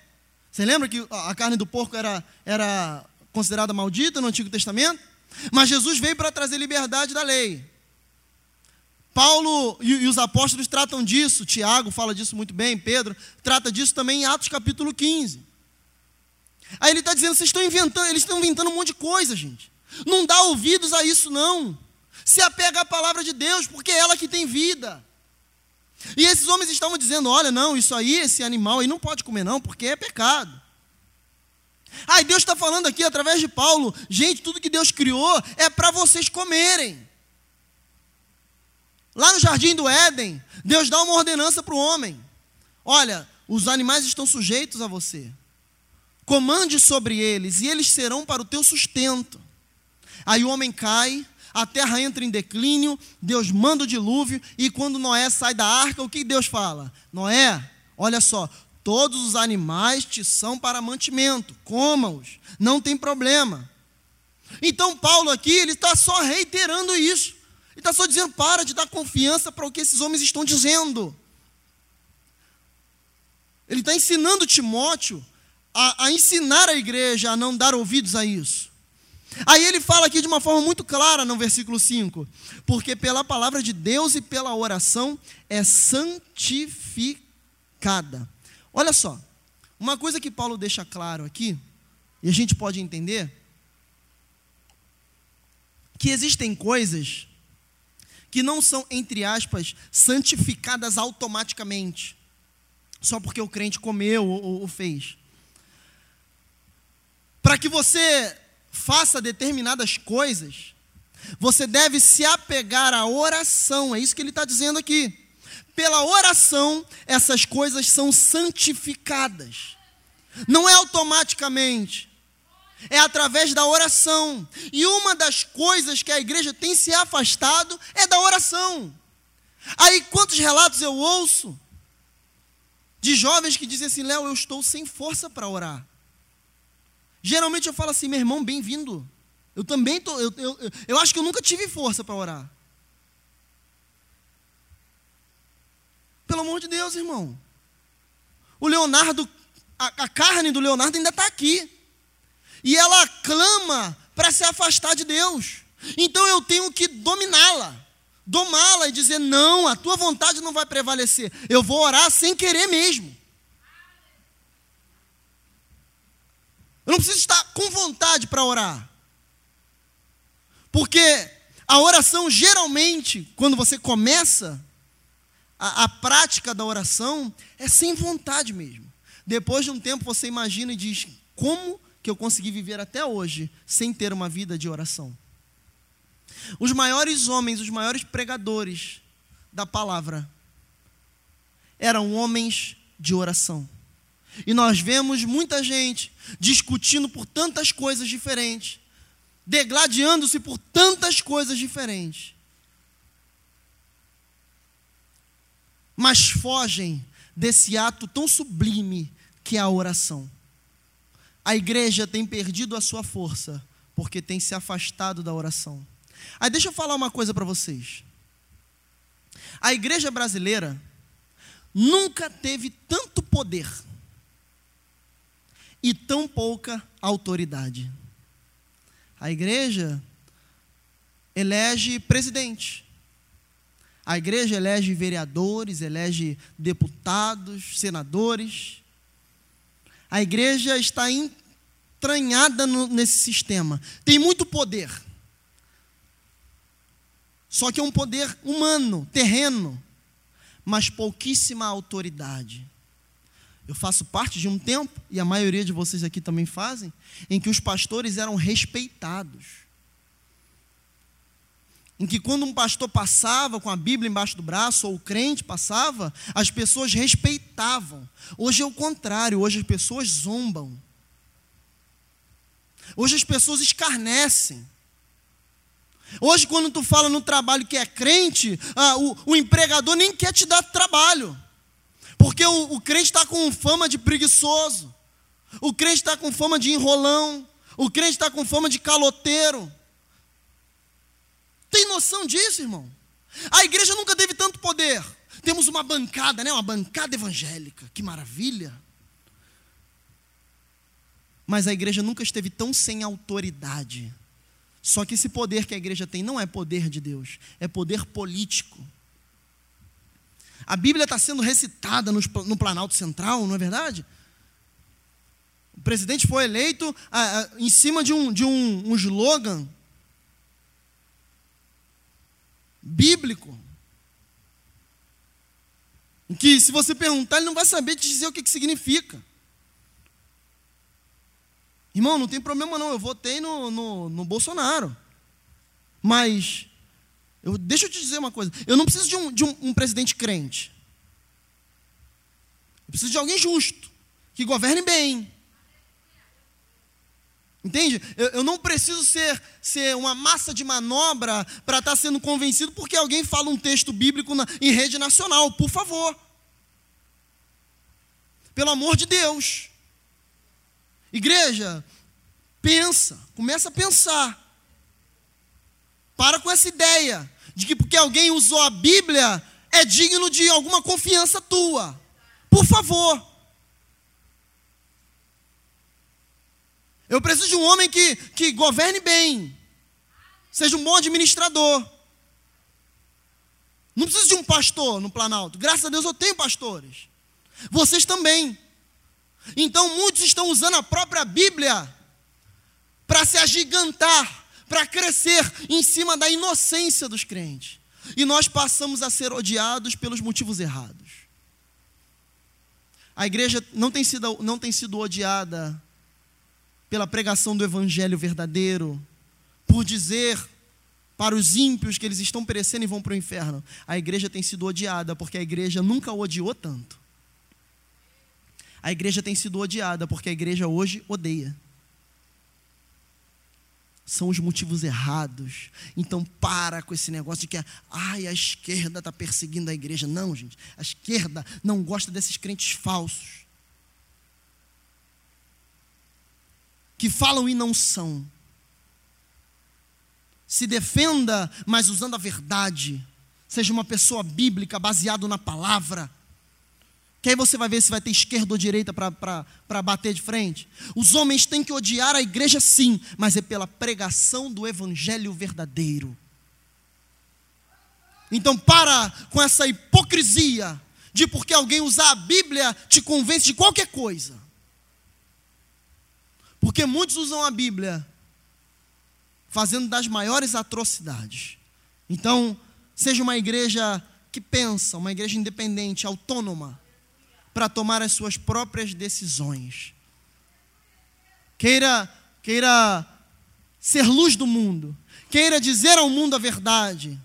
Você lembra que a carne do porco era, era considerada maldita no Antigo Testamento? Mas Jesus veio para trazer liberdade da lei. Paulo e, e, os apóstolos tratam disso, Tiago fala disso muito bem, Pedro trata disso também em Atos capítulo 15. Aí ele está dizendo, vocês estão inventando, eles estão inventando um monte de coisa, gente. Não dá ouvidos a isso, não. Se apega à palavra de Deus, porque é ela que tem vida. E esses homens estavam dizendo: olha, não, isso aí, esse animal aí não pode comer, não, porque é pecado. Aí Deus está falando aqui através de Paulo: gente, tudo que Deus criou é para vocês comerem. Lá no jardim do Éden, Deus dá uma ordenança para o homem: olha, os animais estão sujeitos a você, comande sobre eles, e eles serão para o teu sustento. Aí o homem cai, a terra entra em declínio, Deus manda o dilúvio, e quando Noé sai da arca, o que Deus fala? Noé, olha só, todos os animais te são para mantimento, coma-os, não tem problema. Então Paulo aqui, ele está só reiterando isso. Ele está só dizendo, para de dar confiança para o que esses homens estão dizendo. Ele está ensinando Timóteo a, a ensinar a igreja a não dar ouvidos a isso. Aí ele fala aqui de uma forma muito clara no versículo 5: porque pela palavra de Deus e pela oração é santificada. Olha só, uma coisa que Paulo deixa claro aqui, e a gente pode entender, que existem coisas que não são, entre aspas, santificadas automaticamente, só porque o crente comeu ou, ou fez. Para que você faça determinadas coisas, você deve se apegar à oração, é isso que ele está dizendo aqui, pela oração, essas coisas são santificadas. Não é automaticamente, é através da oração. E uma das coisas que a igreja tem se afastado é da oração. Aí, quantos relatos eu ouço de jovens que dizem assim: Léo, eu estou sem força para orar. Geralmente eu falo assim, meu irmão, bem-vindo. Eu também estou, eu, eu, eu acho que eu nunca tive força para orar. Pelo amor de Deus, irmão. O Leonardo, a, a carne do Leonardo ainda está aqui. E ela clama para se afastar de Deus. Então eu tenho que dominá-la, domá-la e dizer: não, a tua vontade não vai prevalecer. Eu vou orar sem querer mesmo. Eu não preciso estar com vontade para orar. Porque a oração, geralmente, quando você começa, a, a prática da oração é sem vontade mesmo. Depois de um tempo você imagina e diz: como que eu consegui viver até hoje sem ter uma vida de oração? Os maiores homens, os maiores pregadores da palavra eram homens de oração. E nós vemos muita gente discutindo por tantas coisas diferentes, degladiando-se por tantas coisas diferentes. mas fogem desse ato tão sublime que é a oração. A igreja tem perdido a sua força porque tem se afastado da oração. Aí deixa eu falar uma coisa para vocês. A igreja brasileira nunca teve tanto poder e tão pouca autoridade. A igreja elege presidente, a igreja elege vereadores, elege deputados, senadores. A igreja está entranhada no, nesse sistema. Tem muito poder. Só que é um poder humano, terreno, mas pouquíssima autoridade. Eu faço parte de um tempo, e a maioria de vocês aqui também fazem, em que os pastores eram respeitados em que quando um pastor passava com a Bíblia embaixo do braço, ou o crente passava, as pessoas respeitavam. Hoje é o contrário, hoje as pessoas zombam. Hoje as pessoas escarnecem. Hoje, quando tu fala no trabalho que é crente, ah, o, o, empregador nem quer te dar trabalho. Porque o, o crente está com fama de preguiçoso. O crente está com fama de enrolão. O crente está com fama de caloteiro. Tem noção disso, irmão? A igreja nunca teve tanto poder. Temos uma bancada, né? Uma bancada evangélica. Que maravilha. Mas a igreja nunca esteve tão sem autoridade. Só que esse poder que a igreja tem não é poder de Deus, é poder político. A Bíblia está sendo recitada no, no, Planalto Central, não é verdade? O presidente foi eleito ah, ah, em cima de um, de um, um slogan bíblico. Que, se você perguntar, ele não vai saber te dizer o que, que significa. Irmão, não tem problema não, eu votei no, no, no Bolsonaro. Mas, eu, deixa eu te dizer uma coisa: eu não preciso de, um, de um, um presidente crente. Eu preciso de alguém justo, que governe bem, Entende? Eu, eu, não preciso ser, ser uma massa de manobra para estar tá sendo convencido porque alguém fala um texto bíblico na, em rede nacional, por favor. Pelo amor de Deus. Igreja, pensa, começa a pensar. Para com essa ideia de que porque alguém usou a Bíblia é digno de alguma confiança tua. Por favor. Eu preciso de um homem que, que governe bem, seja um bom administrador. Não preciso de um pastor no Planalto. Graças a Deus eu tenho pastores. Vocês também. Então muitos estão usando a própria Bíblia para se agigantar, para crescer em cima da inocência dos crentes. E nós passamos a ser odiados pelos motivos errados. A igreja não tem sido, não tem sido odiada pela pregação do evangelho verdadeiro, por dizer para os ímpios que eles estão perecendo e vão para o inferno. A igreja tem sido odiada porque a igreja nunca odiou tanto. A igreja tem sido odiada porque a igreja hoje odeia. São os motivos errados. Então para com esse negócio de que ai, a esquerda está perseguindo a igreja. Não, gente. A esquerda não gosta desses crentes falsos. Que falam e não são se defenda, mas usando a verdade. Seja uma pessoa bíblica, baseado na palavra. Que aí você vai ver se vai ter esquerda ou direita para bater de frente. Os homens têm que odiar a igreja, sim, mas é pela pregação do evangelho verdadeiro. Então, para com essa hipocrisia de porque alguém usar a Bíblia te convence de qualquer coisa. Porque muitos usam a Bíblia fazendo das maiores atrocidades. Então, seja uma igreja que pensa, uma igreja independente, autônoma, para tomar as suas próprias decisões. Queira, queira ser luz do mundo, queira dizer ao mundo a verdade.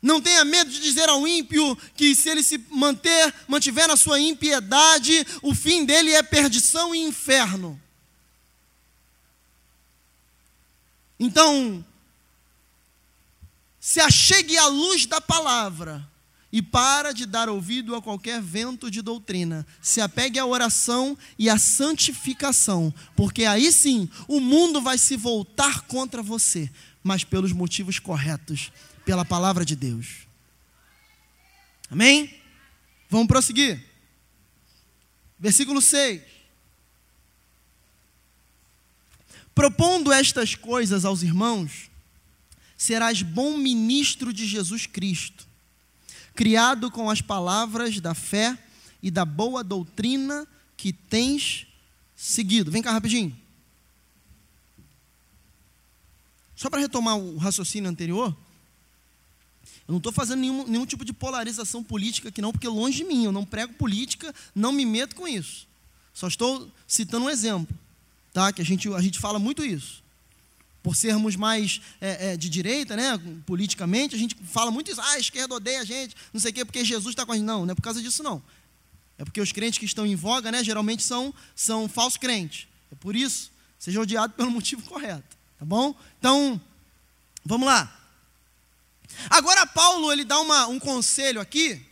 Não tenha medo de dizer ao ímpio que se ele se manter, mantiver na sua impiedade, o fim dele é perdição e inferno. Então, se achegue à luz da palavra e para de dar ouvido a qualquer vento de doutrina. Se apegue à oração e à santificação, porque aí sim o mundo vai se voltar contra você, mas pelos motivos corretos, pela palavra de Deus. Amém? Vamos prosseguir. Versículo 6. Propondo estas coisas aos irmãos, serás bom ministro de Jesus Cristo, criado com as palavras da fé e da boa doutrina que tens seguido. Vem cá rapidinho. Só para retomar o raciocínio anterior, eu não estou fazendo nenhum, nenhum tipo de polarização política aqui, não, porque longe de mim, eu não prego política, não me meto com isso. Só estou citando um exemplo tá? que a gente, a gente fala muito isso. Por sermos mais é, é, de direita, né, politicamente, a gente fala muito isso. Ah, a esquerda odeia a gente, não sei o quê, porque Jesus está com a gente. Não, não é por causa disso, não. É porque os crentes que estão em voga, né, geralmente são, são falsos crentes. É por isso, seja odiado pelo motivo correto. Tá bom? Então, vamos lá. Agora, Paulo, ele dá uma, um conselho aqui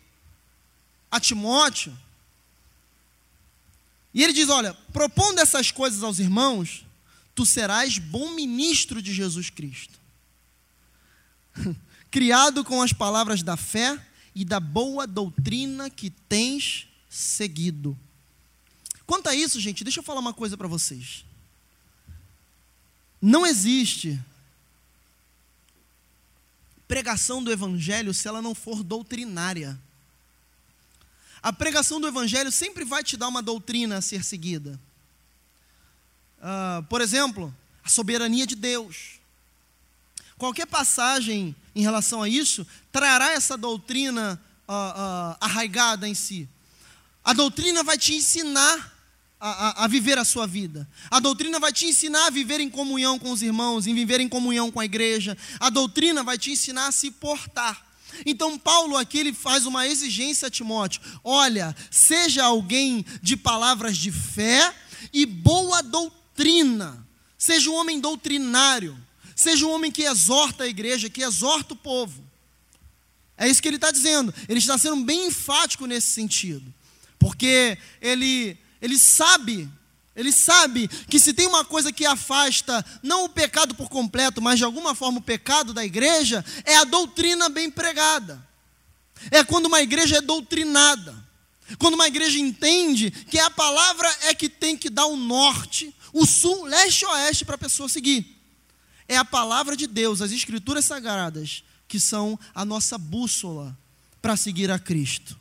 a Timóteo, e ele diz: Olha, propondo essas coisas aos irmãos, tu serás bom ministro de Jesus Cristo, criado com as palavras da fé e da boa doutrina que tens seguido. Quanto a isso, gente, deixa eu falar uma coisa para vocês. Não existe pregação do evangelho se ela não for doutrinária. A pregação do Evangelho sempre vai te dar uma doutrina a ser seguida. Uh, por exemplo, a soberania de Deus. Qualquer passagem em relação a isso trará essa doutrina uh, uh, arraigada em si. A doutrina vai te ensinar a, a, a, viver a sua vida. A doutrina vai te ensinar a viver em comunhão com os irmãos, em viver em comunhão com a igreja. A doutrina vai te ensinar a se portar. Então, Paulo aqui ele faz uma exigência a Timóteo: olha, seja alguém de palavras de fé e boa doutrina, seja um homem doutrinário, seja um homem que exorta a igreja, que exorta o povo. É isso que ele está dizendo. Ele está sendo bem enfático nesse sentido, porque ele, ele sabe ele sabe que se tem uma coisa que afasta, não o pecado por completo, mas de alguma forma o pecado da igreja, é a doutrina bem pregada. É quando uma igreja é doutrinada. Quando uma igreja entende que a palavra é que tem que dar o norte, o sul, leste e oeste para a pessoa seguir. É a palavra de Deus, as escrituras sagradas, que são a nossa bússola para seguir a Cristo.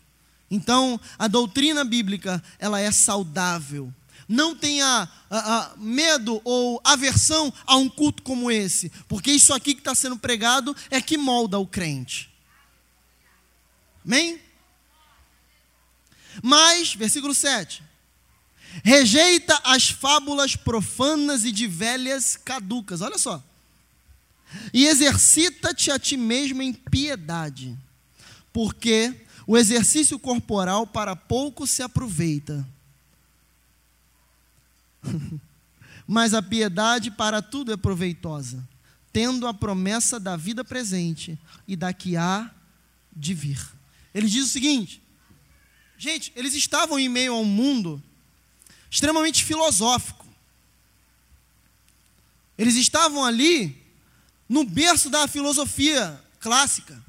Então, a doutrina bíblica, ela é saudável não tenha medo ou aversão a um culto como esse, porque isso aqui que está sendo pregado é que molda o crente. Amém? Mas, versículo 7. Rejeita as fábulas profanas e de velhas caducas. Olha só. E exercita-te a ti mesmo em piedade, porque o exercício corporal para pouco se aproveita, mas a piedade para tudo é proveitosa, tendo a promessa da vida presente e da que há de vir. Ele diz o seguinte: gente, eles estavam em meio a um mundo extremamente filosófico. Eles estavam ali no berço da filosofia clássica.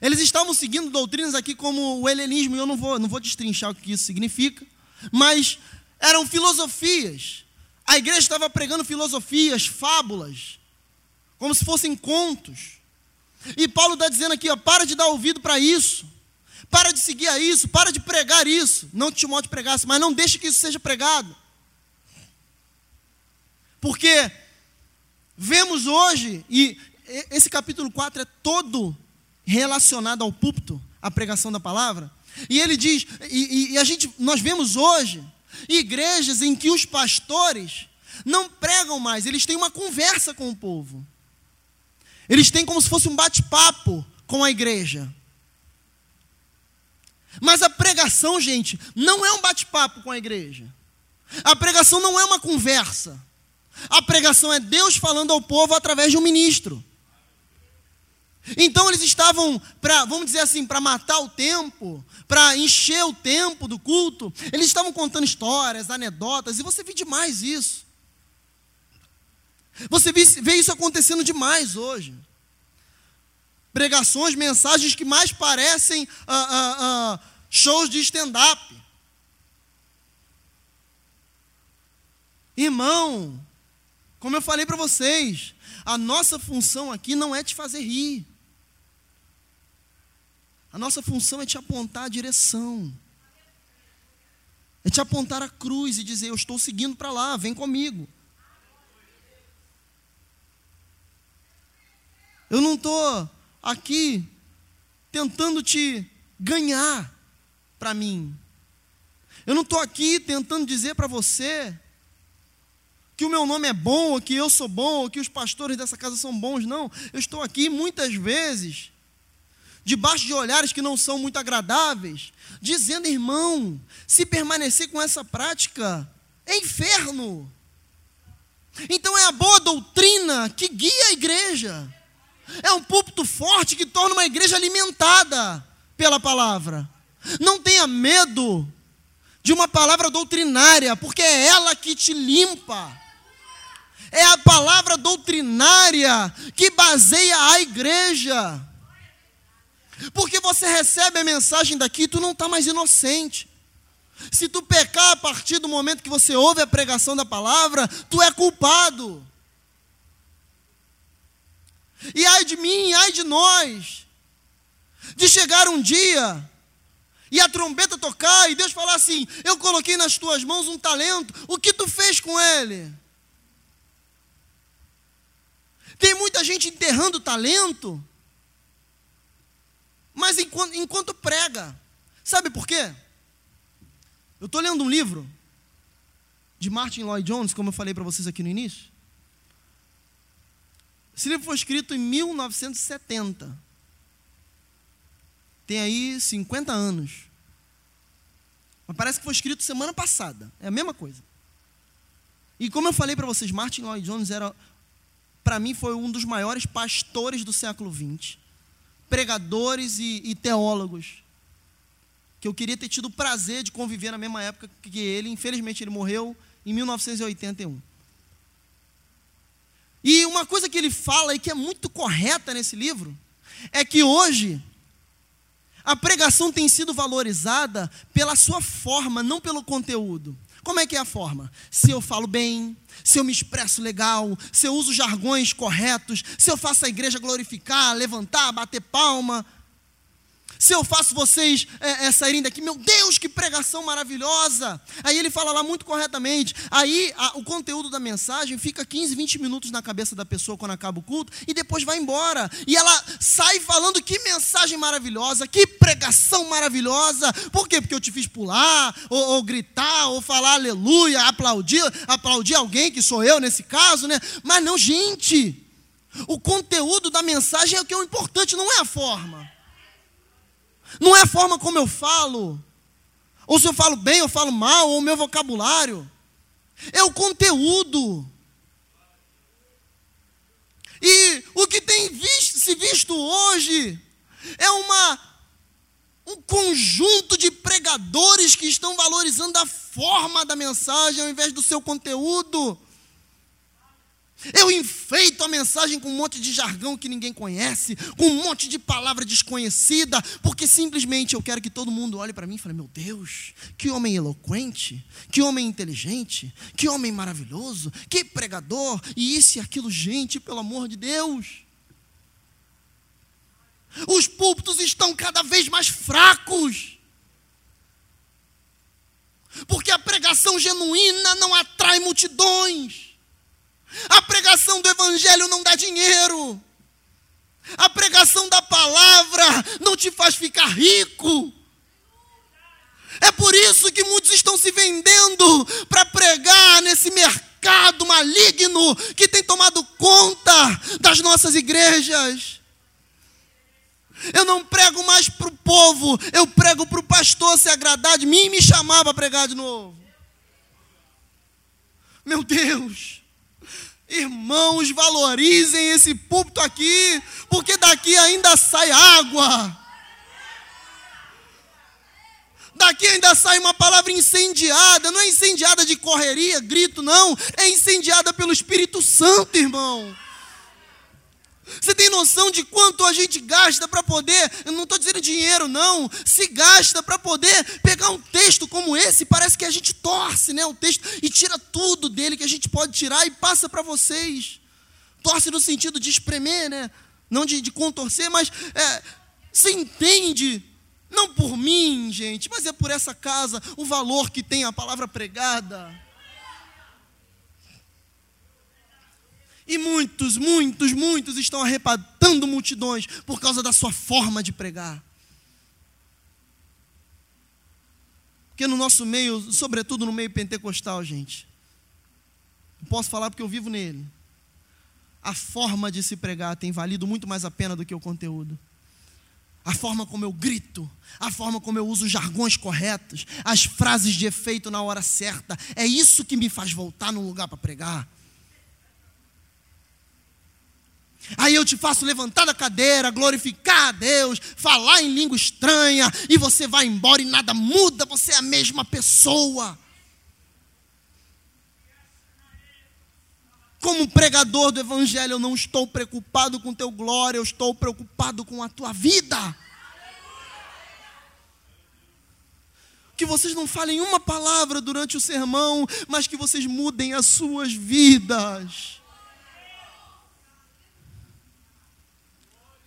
Eles estavam seguindo doutrinas aqui como o helenismo, e eu não vou, não vou destrinchar o que isso significa, mas eram filosofias. A igreja estava pregando filosofias, fábulas, como se fossem contos. E Paulo está dizendo aqui: ó, para de dar ouvido para isso, para de seguir a isso, para de pregar isso. Não que Timóteo pregasse, mas não deixe que isso seja pregado. Porque vemos hoje, e esse capítulo 4 é todo relacionado ao púlpito, à pregação da palavra. E ele diz, e, e, a gente, nós vemos hoje igrejas em que os pastores não pregam mais, eles têm uma conversa com o povo. Eles têm como se fosse um bate-papo com a igreja. Mas a pregação, gente, não é um bate-papo com a igreja. A pregação não é uma conversa. A pregação é Deus falando ao povo através de um ministro. Então eles estavam para, vamos dizer assim, para matar o tempo, para encher o tempo do culto, eles estavam contando histórias, anedotas, e você vê demais isso. Você vê isso acontecendo demais hoje. Pregações, mensagens que mais parecem ah, ah, ah, shows de stand-up. Irmão, como eu falei para vocês, a nossa função aqui não é te fazer rir. A nossa função é te apontar a direção. É te apontar a cruz e dizer: Eu estou seguindo para lá, vem comigo. Eu não estou aqui tentando te ganhar para mim. Eu não estou aqui tentando dizer para você que o meu nome é bom, ou que eu sou bom, ou que os pastores dessa casa são bons. Não. Eu estou aqui muitas vezes debaixo de olhares que não são muito agradáveis, dizendo, irmão, se permanecer com essa prática, é inferno. Então é a boa doutrina que guia a igreja. É um púlpito forte que torna uma igreja alimentada pela palavra. Não tenha medo de uma palavra doutrinária, porque é ela que te limpa. É a palavra doutrinária que baseia a igreja. Porque você recebe a mensagem daqui, tu não está mais inocente. Se tu pecar a partir do momento que você ouve a pregação da palavra, tu é culpado. E ai de mim, ai de nós, de chegar um dia e a trombeta tocar e Deus falar assim: Eu coloquei nas tuas mãos um talento, o que tu fez com ele? Tem muita gente enterrando talento mas enquanto, enquanto prega. Sabe por quê? Eu estou lendo um livro de Martin Lloyd Jones, como eu falei para vocês aqui no início. Esse livro foi escrito em 1970. Tem aí 50 anos. Mas parece que foi escrito semana passada. É a mesma coisa. E como eu falei para vocês, Martin Lloyd Jones era, para mim, foi um dos maiores pastores do século XX pregadores e, e teólogos que eu queria ter tido o prazer de conviver na mesma época que ele. Infelizmente, ele morreu em 1981. E uma coisa que ele fala e que é muito correta nesse livro é que hoje a pregação tem sido valorizada pela sua forma, não pelo conteúdo. Como é que é a forma? Se eu falo bem, se eu me expresso legal, se eu uso jargões corretos, se eu faço a igreja glorificar, levantar, bater palma, se eu faço vocês é, é, saírem daqui, meu Deus, que pregação maravilhosa. Aí ele fala lá muito corretamente. Aí a, o conteúdo da mensagem fica 15, 20 minutos na cabeça da pessoa quando acaba o culto e depois vai embora. E ela sai falando que mensagem maravilhosa, que pregação maravilhosa. Por quê? Porque eu te fiz pular, ou, ou gritar, ou falar aleluia, aplaudir, aplaudir alguém, que sou eu nesse caso, né? Mas não, gente. O conteúdo da mensagem é o que é o importante, não é a forma. Não é a forma como eu falo, ou se eu falo bem ou falo mal, ou o meu vocabulário. É o conteúdo. E o que tem visto, se visto hoje é uma um conjunto de pregadores que estão valorizando a forma da mensagem ao invés do seu conteúdo. Eu enfeito a mensagem com um monte de jargão que ninguém conhece, com um monte de palavra desconhecida, porque simplesmente eu quero que todo mundo olhe para mim e fale: Meu Deus, que homem eloquente, que homem inteligente, que homem maravilhoso, que pregador, e isso e aquilo, gente, pelo amor de Deus. Os púlpitos estão cada vez mais fracos. Porque a pregação genuína não atrai multidões. A pregação do Evangelho não dá dinheiro. A pregação da palavra não te faz ficar rico. É por isso que muitos estão se vendendo para pregar nesse mercado maligno que tem tomado conta das nossas igrejas. Eu não prego mais para o povo, eu prego para o pastor se agradar de mim e me chamar para pregar de novo. Meu Deus, Irmãos, valorizem esse púlpito aqui, porque daqui ainda sai água. Daqui ainda sai uma palavra incendiada, não é incendiada de correria, grito, não, é incendiada pelo Espírito Santo, irmão. Você tem noção de quanto a gente gasta para poder, eu não estou dizendo dinheiro, não, se gasta para poder pegar um texto como esse, parece que a gente torce né, o texto e tira tudo dele que a gente pode tirar e passa para vocês. Torce no sentido de espremer, né? não de, de contorcer, mas é, você entende, não por mim, gente, mas é por essa casa, o valor que tem a palavra pregada. E muitos, muitos, muitos estão arrebatando multidões por causa da sua forma de pregar. Porque no nosso meio, sobretudo no meio pentecostal, gente, posso falar porque eu vivo nele. A forma de se pregar tem valido muito mais a pena do que o conteúdo. A forma como eu grito, a forma como eu uso jargões corretos, as frases de efeito na hora certa, é isso que me faz voltar no lugar para pregar. Aí eu te faço levantar da cadeira, glorificar a Deus, falar em língua estranha, e você vai embora e nada muda, você é a mesma pessoa. Como pregador do Evangelho, eu não estou preocupado com teu glória, eu estou preocupado com a tua vida. Que vocês não falem uma palavra durante o sermão, mas que vocês mudem as suas vidas.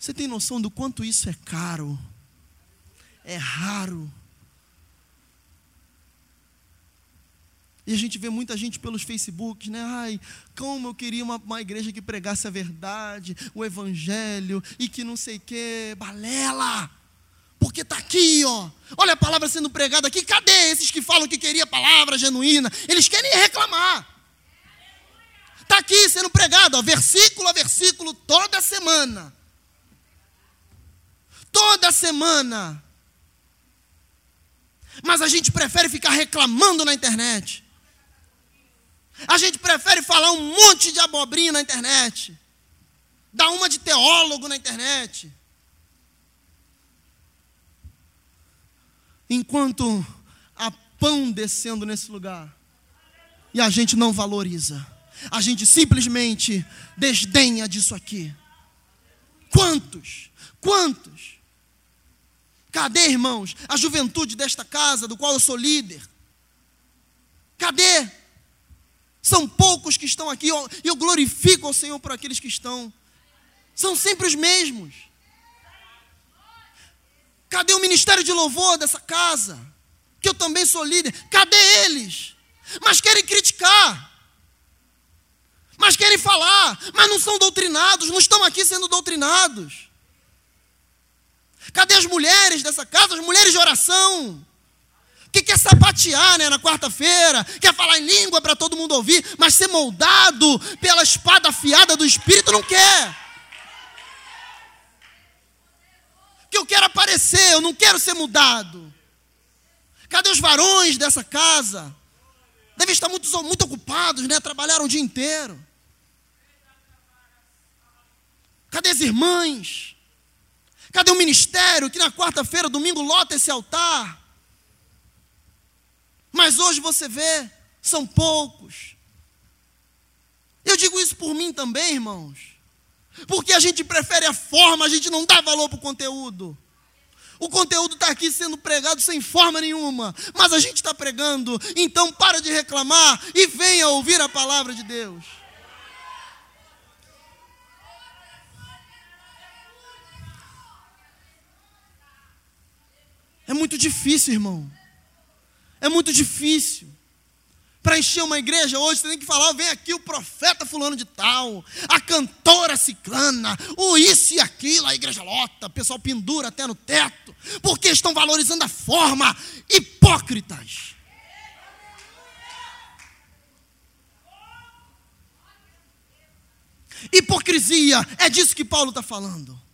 Você tem noção do quanto isso é caro? É raro. E a gente vê muita gente pelos Facebooks, né? Ai, como eu queria uma, uma igreja que pregasse a verdade, o evangelho e que não sei o quê. Balela! Porque está aqui, ó. Olha a palavra sendo pregada aqui. Cadê esses que falam que queria palavra genuína? Eles querem reclamar. Está aqui sendo pregado, ó, versículo a versículo, toda semana toda semana. Mas a gente prefere ficar reclamando na internet. A gente prefere falar um monte de abobrinha na internet. Dar uma de teólogo na internet. Enquanto há pão descendo nesse lugar. E a gente não valoriza. A gente simplesmente desdenha disso aqui. Quantos? Quantos? Cadê, irmãos, a juventude desta casa, do qual eu sou líder? Cadê? São poucos que estão aqui, e eu glorifico ao Senhor por aqueles que estão. São sempre os mesmos. Cadê o ministério de louvor dessa casa? Que eu também sou líder. Cadê eles? Mas querem criticar. Mas querem falar. Mas não são doutrinados. Não estão aqui sendo doutrinados. Cadê as mulheres dessa casa, as mulheres de oração? que quer sapatear né, na quarta-feira, quer falar em língua para todo mundo ouvir, mas ser moldado pela espada afiada do Espírito não quer. Que eu quero aparecer, eu não quero ser mudado. Cadê os varões dessa casa? Devem estar muito, muito ocupados, né? Trabalharam o dia inteiro. Cadê as irmãs? Cadê o ministério que na quarta-feira, domingo, lota esse altar? Mas hoje você vê, são poucos. Eu digo isso por mim também, irmãos. Porque a gente prefere a forma, a gente não dá valor para o conteúdo. O conteúdo está aqui sendo pregado sem forma nenhuma, mas a gente está pregando, então para de reclamar e venha ouvir a palavra de Deus. É muito difícil, irmão. É muito difícil. Para encher uma igreja hoje, você tem que falar: vem aqui o profeta fulano de tal, a cantora ciclana, o isso e aquilo, a igreja lota, o pessoal pendura até no teto, porque estão valorizando a forma, hipócritas. Hipocrisia, é disso que Paulo está falando.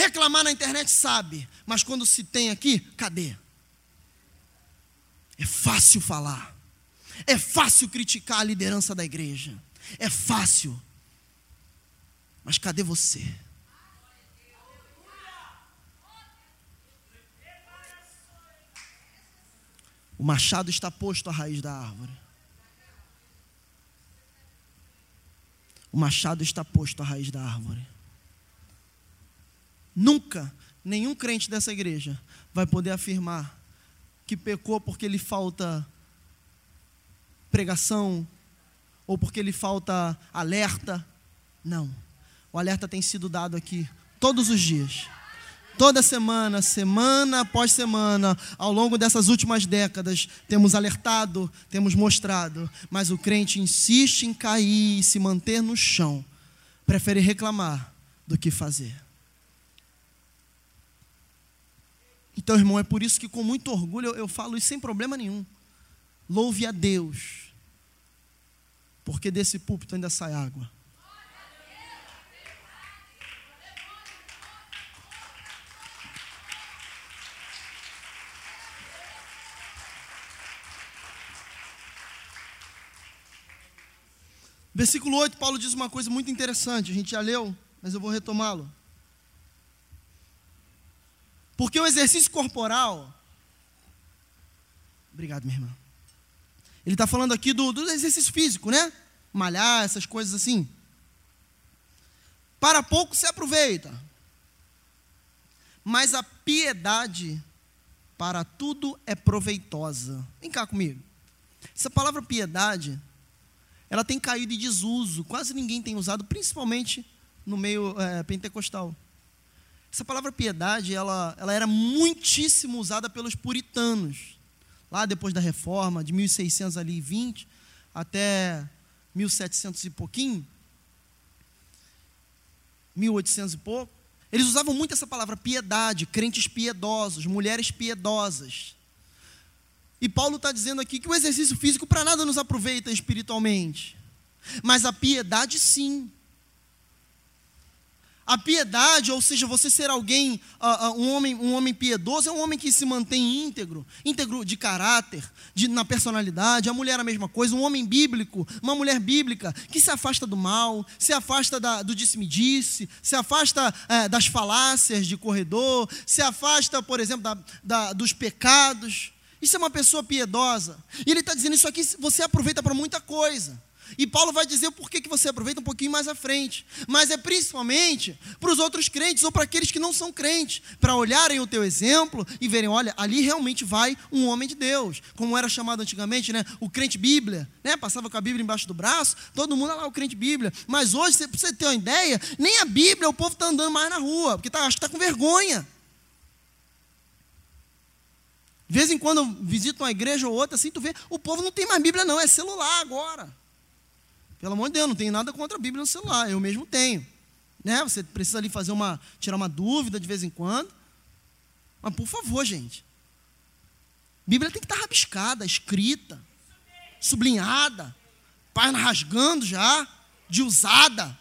Reclamar na internet sabe, mas quando se tem aqui, cadê? É fácil falar. É fácil criticar a liderança da igreja. É fácil. Mas cadê você? O machado está posto à raiz da árvore. O machado está posto à raiz da árvore. Nunca nenhum crente dessa igreja vai poder afirmar que pecou porque lhe falta pregação ou porque lhe falta alerta. Não. O alerta tem sido dado aqui todos os dias. Toda semana, semana após semana, ao longo dessas últimas décadas, temos alertado, temos mostrado, mas o crente insiste em cair e se manter no chão, prefere reclamar do que fazer. Então, irmão, é por isso que com muito orgulho eu, eu falo isso sem problema nenhum. Louve a Deus, porque desse púlpito ainda sai água. Versículo 8, Paulo diz uma coisa muito interessante, a gente já leu, mas eu vou retomá-lo. Porque o exercício corporal. Obrigado, minha irmã. Ele está falando aqui do, do exercício físico, né? Malhar, essas coisas assim. Para pouco se aproveita. Mas a piedade para tudo é proveitosa. Vem cá comigo. Essa palavra piedade, ela tem caído em desuso. Quase ninguém tem usado, principalmente no meio é, pentecostal. Essa palavra piedade, ela, ela era muitíssimo usada pelos puritanos. Lá depois da reforma, de 1600 ali 20 até 1700 e pouquinho, 1800 e pouco, eles usavam muito essa palavra piedade, crentes piedosos, mulheres piedosas. E Paulo está dizendo aqui que o exercício físico para nada nos aproveita espiritualmente, mas a piedade sim. A piedade, ou seja, você ser alguém, uh, uh, um, homem, um homem piedoso, é um homem que se mantém íntegro, íntegro de caráter, de, na personalidade. A mulher a mesma coisa, um homem bíblico, uma mulher bíblica, que se afasta do mal, se afasta da, do disse-me-disse, se afasta uh, das falácias de corredor, se afasta, por exemplo, da, da, dos pecados. Isso é uma pessoa piedosa. E ele está dizendo isso aqui, você aproveita para muita coisa. E Paulo vai dizer o porquê que você aproveita um pouquinho mais à frente. Mas é principalmente para os outros crentes ou para aqueles que não são crentes, para olharem o teu exemplo e verem, olha, ali realmente vai um homem de Deus, como era chamado antigamente, né? O crente Bíblia, né? Passava com a Bíblia embaixo do braço, todo mundo lá o crente Bíblia. Mas hoje, para você ter uma ideia, nem a Bíblia o povo está andando mais na rua, porque tá, acho que está com vergonha. De vez em quando visita uma igreja ou outra, assim, tu vê, o povo não tem mais Bíblia, não, é celular agora. Pelo amor de Deus, não tenho nada contra a Bíblia no celular, eu mesmo tenho. Né? Você precisa ali fazer uma, tirar uma dúvida de vez em quando. Mas por favor, gente. Bíblia tem que estar rabiscada, escrita, sublinhada, página rasgando já, de usada.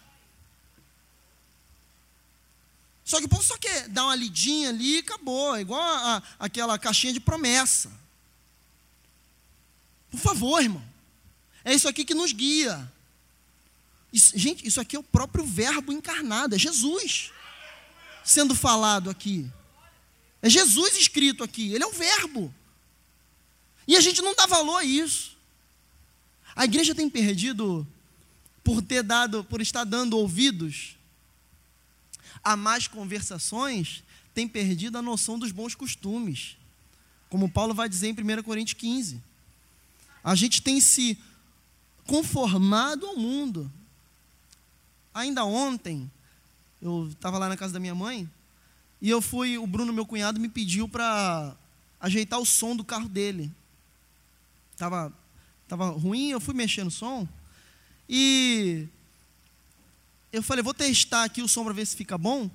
Só que o povo só quer dar uma lidinha ali e acabou, é igual a, a, aquela caixinha de promessa. Por favor, irmão. É isso aqui que nos guia. Isso, gente, isso aqui é o próprio Verbo encarnado, é Jesus sendo falado aqui. É Jesus escrito aqui, ele é o Verbo. E a gente não dá valor a isso. A igreja tem perdido por ter dado, por estar dando ouvidos a mais conversações, tem perdido a noção dos bons costumes. Como Paulo vai dizer em 1 Coríntios 15. A gente tem se conformado ao mundo. Ainda ontem, eu estava lá na casa da minha mãe, e eu fui, o Bruno, meu cunhado, me pediu para ajeitar o som do carro dele. Tava, tava ruim, eu fui mexer no som, e eu falei, vou testar aqui o som para ver se fica bom.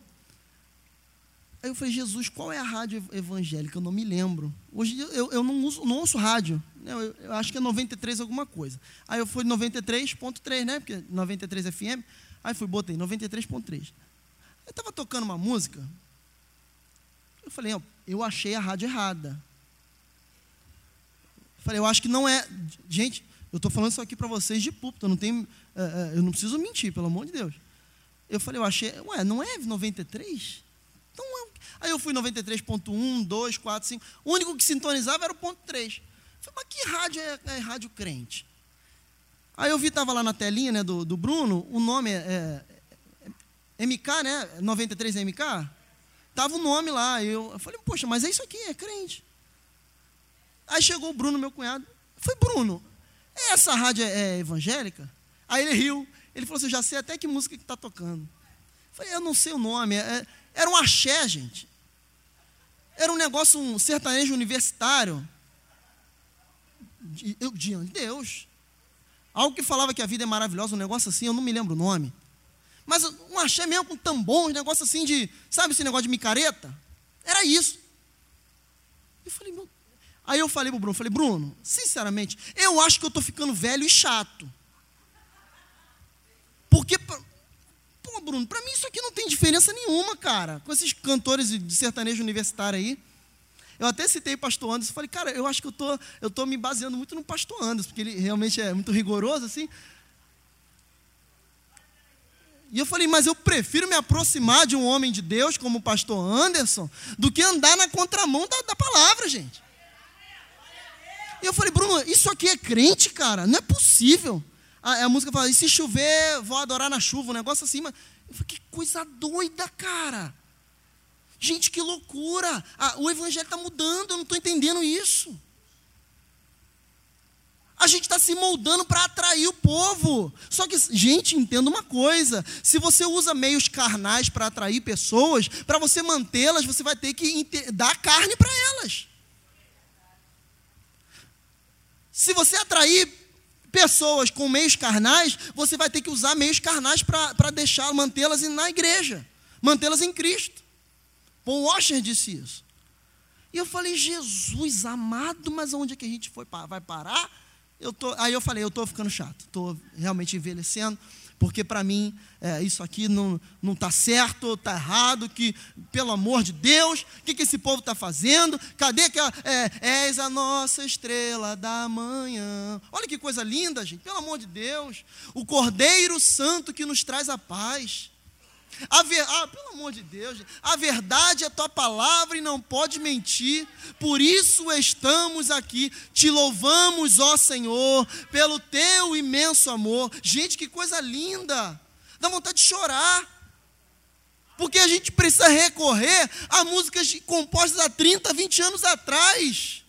Aí eu falei, Jesus, qual é a rádio evangélica? Eu não me lembro. Hoje eu, eu não, uso, não ouço rádio. Eu, eu, acho que é 93 alguma coisa. Aí eu fui 93.3, né? Porque 93 FM. Aí fui, botei 93.3. Aí estava tocando uma música. Eu falei, eu achei a rádio errada. Eu falei, eu acho que não é. Gente, eu estou falando isso aqui para vocês de púlpito. Eu não, tenho, é, é, eu não preciso mentir, pelo amor de Deus. Eu falei, eu achei. Ué, não é 93? Então, eu, aí eu fui 93.1, 2, 4, 5. O único que sintonizava era o ponto 3. Eu falei, mas que rádio é, é rádio crente? Aí eu vi, estava lá na telinha né, do, do Bruno, o nome é, é, é MK, né? 93 MK? Tava o nome lá. Eu, eu falei, poxa, mas é isso aqui, é crente. Aí chegou o Bruno, meu cunhado. Foi Bruno, essa rádio é, é evangélica? Aí ele riu. Ele falou assim, já sei até que música que está tocando. Eu falei, eu não sei o nome. É, era um axé, gente. Era um negócio, um sertanejo universitário. De, eu, diante de Deus. Algo que falava que a vida é maravilhosa, um negócio assim, eu não me lembro o nome. Mas um axé mesmo com tambor, um negócio assim de, sabe esse negócio de micareta? Era isso. Eu falei, meu. Aí eu falei pro Bruno, falei, Bruno, sinceramente, eu acho que eu estou ficando velho e chato. Porque Pô, Bruno, para mim isso aqui não tem diferença nenhuma, cara. Com esses cantores de sertanejo universitário aí. Eu até citei pastor Anderson, falei, cara, eu acho que eu tô, eu tô me baseando muito no pastor Anderson, porque ele realmente é muito rigoroso, assim. E eu falei, mas eu prefiro me aproximar de um homem de Deus como o pastor Anderson do que andar na contramão da, da palavra, gente. E eu falei, Bruno, isso aqui é crente, cara? Não é possível. A, a música fala, e se chover, vou adorar na chuva, um negócio assim. Mas eu falei, que coisa doida, cara. Gente, que loucura. Ah, o evangelho está mudando, eu não estou entendendo isso. A gente está se moldando para atrair o povo. Só que, gente, entenda uma coisa: se você usa meios carnais para atrair pessoas, para você mantê-las, você vai ter que dar carne para elas. Se você atrair pessoas com meios carnais, você vai ter que usar meios carnais para deixar, mantê-las na igreja, mantê-las em Cristo. Paul Washer disse isso. E eu falei, Jesus amado, mas onde é que a gente foi, vai parar? Eu tô, aí eu falei, eu estou ficando chato, estou realmente envelhecendo porque para mim é, isso aqui não está certo, está errado, que, pelo amor de Deus, o que, que esse povo está fazendo? Cadê que é, és a nossa estrela da manhã? Olha que coisa linda, gente, pelo amor de Deus. O Cordeiro Santo que nos traz a paz. A ver, ah, pelo amor de Deus, a verdade é tua palavra e não pode mentir, por isso estamos aqui, te louvamos, ó Senhor, pelo teu imenso amor. Gente, que coisa linda, dá vontade de chorar, porque a gente precisa recorrer a músicas compostas há 30, 20 anos atrás.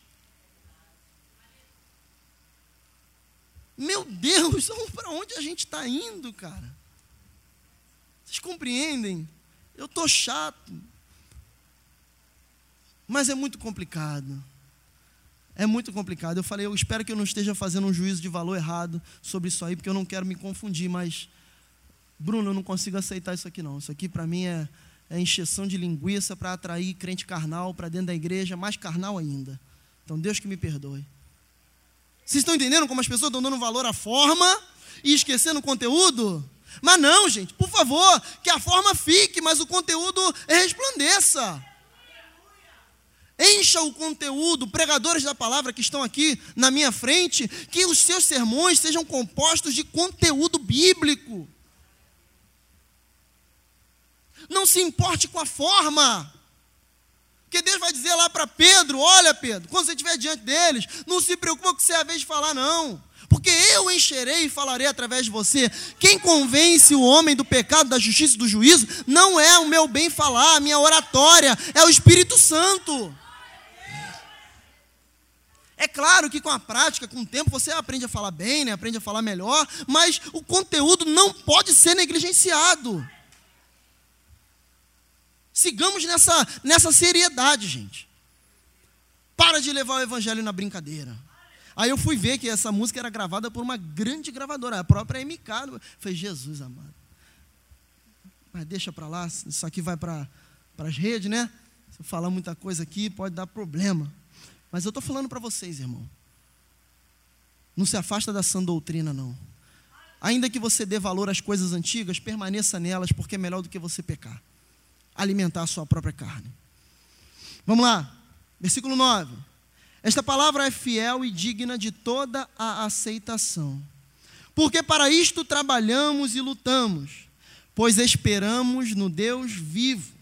Meu Deus, para onde a gente está indo, cara? Vocês compreendem? Eu estou chato. Mas é muito complicado. É muito complicado. Eu falei, eu espero que eu não esteja fazendo um juízo de valor errado sobre isso aí, porque eu não quero me confundir, mas, Bruno, eu não consigo aceitar isso aqui não. Isso aqui para mim é, é encheção de linguiça para atrair crente carnal para dentro da igreja, mais carnal ainda. Então, Deus que me perdoe. Vocês estão entendendo como as pessoas estão dando valor à forma e esquecendo o conteúdo? Mas não, gente, por favor, que a forma fique, mas o conteúdo resplandeça. Encha o conteúdo, pregadores da palavra que estão aqui na minha frente, que os seus sermões sejam compostos de conteúdo bíblico. Não se importe com a forma. Porque Deus vai dizer lá para Pedro: Olha, Pedro, quando você estiver diante deles, não se preocupe com o que você é a vez de falar, não. Porque eu encherei e falarei através de você. Quem convence o homem do pecado, da justiça e do juízo, não é o meu bem falar, a minha oratória, é o Espírito Santo. É claro que com a prática, com o tempo, você aprende a falar bem, né? aprende a falar melhor, mas o conteúdo não pode ser negligenciado. Sigamos nessa, nessa seriedade, gente. Para de levar o evangelho na brincadeira. Aí eu fui ver que essa música era gravada por uma grande gravadora, a própria MK. falei, Jesus amado. Mas deixa para lá, isso aqui vai para as redes, né? Se eu falar muita coisa aqui, pode dar problema. Mas eu estou falando para vocês, irmão. Não se afasta da sã doutrina, não. Ainda que você dê valor às coisas antigas, permaneça nelas, porque é melhor do que você pecar alimentar a sua própria carne. Vamos lá, versículo 9. Esta palavra é fiel e digna de toda a aceitação. Porque para isto trabalhamos e lutamos, pois esperamos no Deus vivo,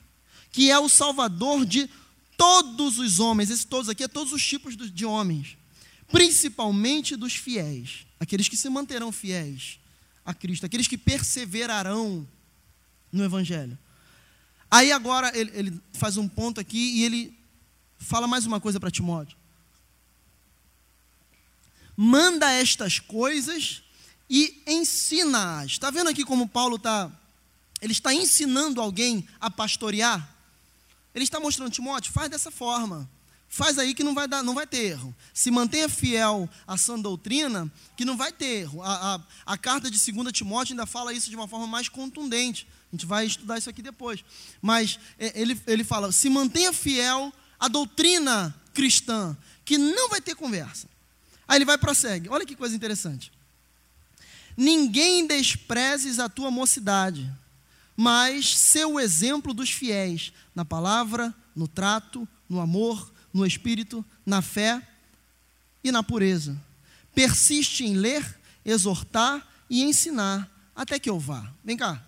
que é o Salvador de todos os homens. Esse todos aqui é todos os tipos de homens, principalmente dos fiéis, aqueles que se manterão fiéis a Cristo, aqueles que perseverarão no Evangelho. Aí agora ele, ele faz um ponto aqui e ele fala mais uma coisa para Timóteo. Manda estas coisas e ensina-as. Está vendo aqui como Paulo está? Ele está ensinando alguém a pastorear. Ele está mostrando, Timóteo, faz dessa forma. Faz aí que não vai, dar, não vai ter erro. Se mantenha fiel à sã doutrina, que não vai ter erro. A, a, a carta de 2 Timóteo ainda fala isso de uma forma mais contundente. A gente vai estudar isso aqui depois. Mas é, ele, ele fala: se mantenha fiel à doutrina cristã, que não vai ter conversa. Aí ele vai prossegue. Olha que coisa interessante. Ninguém desprezes a tua mocidade, mas seu exemplo dos fiéis, na palavra, no trato, no amor, no espírito, na fé e na pureza. Persiste em ler, exortar e ensinar até que eu vá. Vem cá.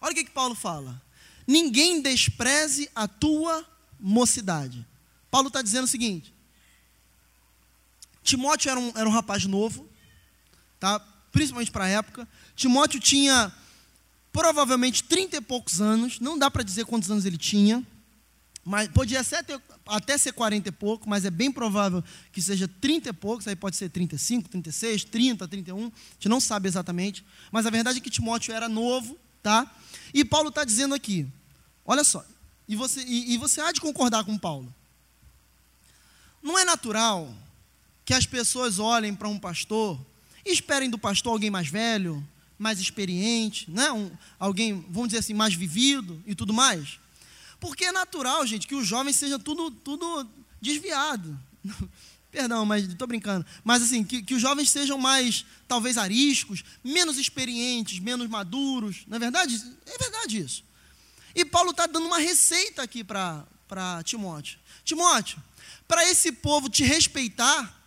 Olha o que, que Paulo fala. Ninguém despreze a tua mocidade. Paulo está dizendo o seguinte: Timóteo era um, era um rapaz novo, tá? principalmente para a época. Timóteo tinha provavelmente 30 e poucos anos, não dá para dizer quantos anos ele tinha, mas podia até, ter, até ser 40 e pouco, mas é bem provável que seja 30 e poucos, aí pode ser 35, 36, 30, 31, a gente não sabe exatamente, mas a verdade é que Timóteo era novo, tá? E Paulo está dizendo aqui, olha só, e você, e, e você há de concordar com Paulo. Não é natural que as pessoas olhem para um pastor e esperem do pastor alguém mais velho, mais experiente, né? Um, alguém, vamos dizer assim, mais vivido e tudo mais. Porque é natural, gente, que os jovens sejam tudo, tudo desviado. Perdão, mas estou brincando. Mas assim, que, que os jovens sejam mais, talvez, ariscos, menos experientes, menos maduros. Não é verdade? É verdade isso. E Paulo está dando uma receita aqui para Timóteo. Timóteo, para esse povo te respeitar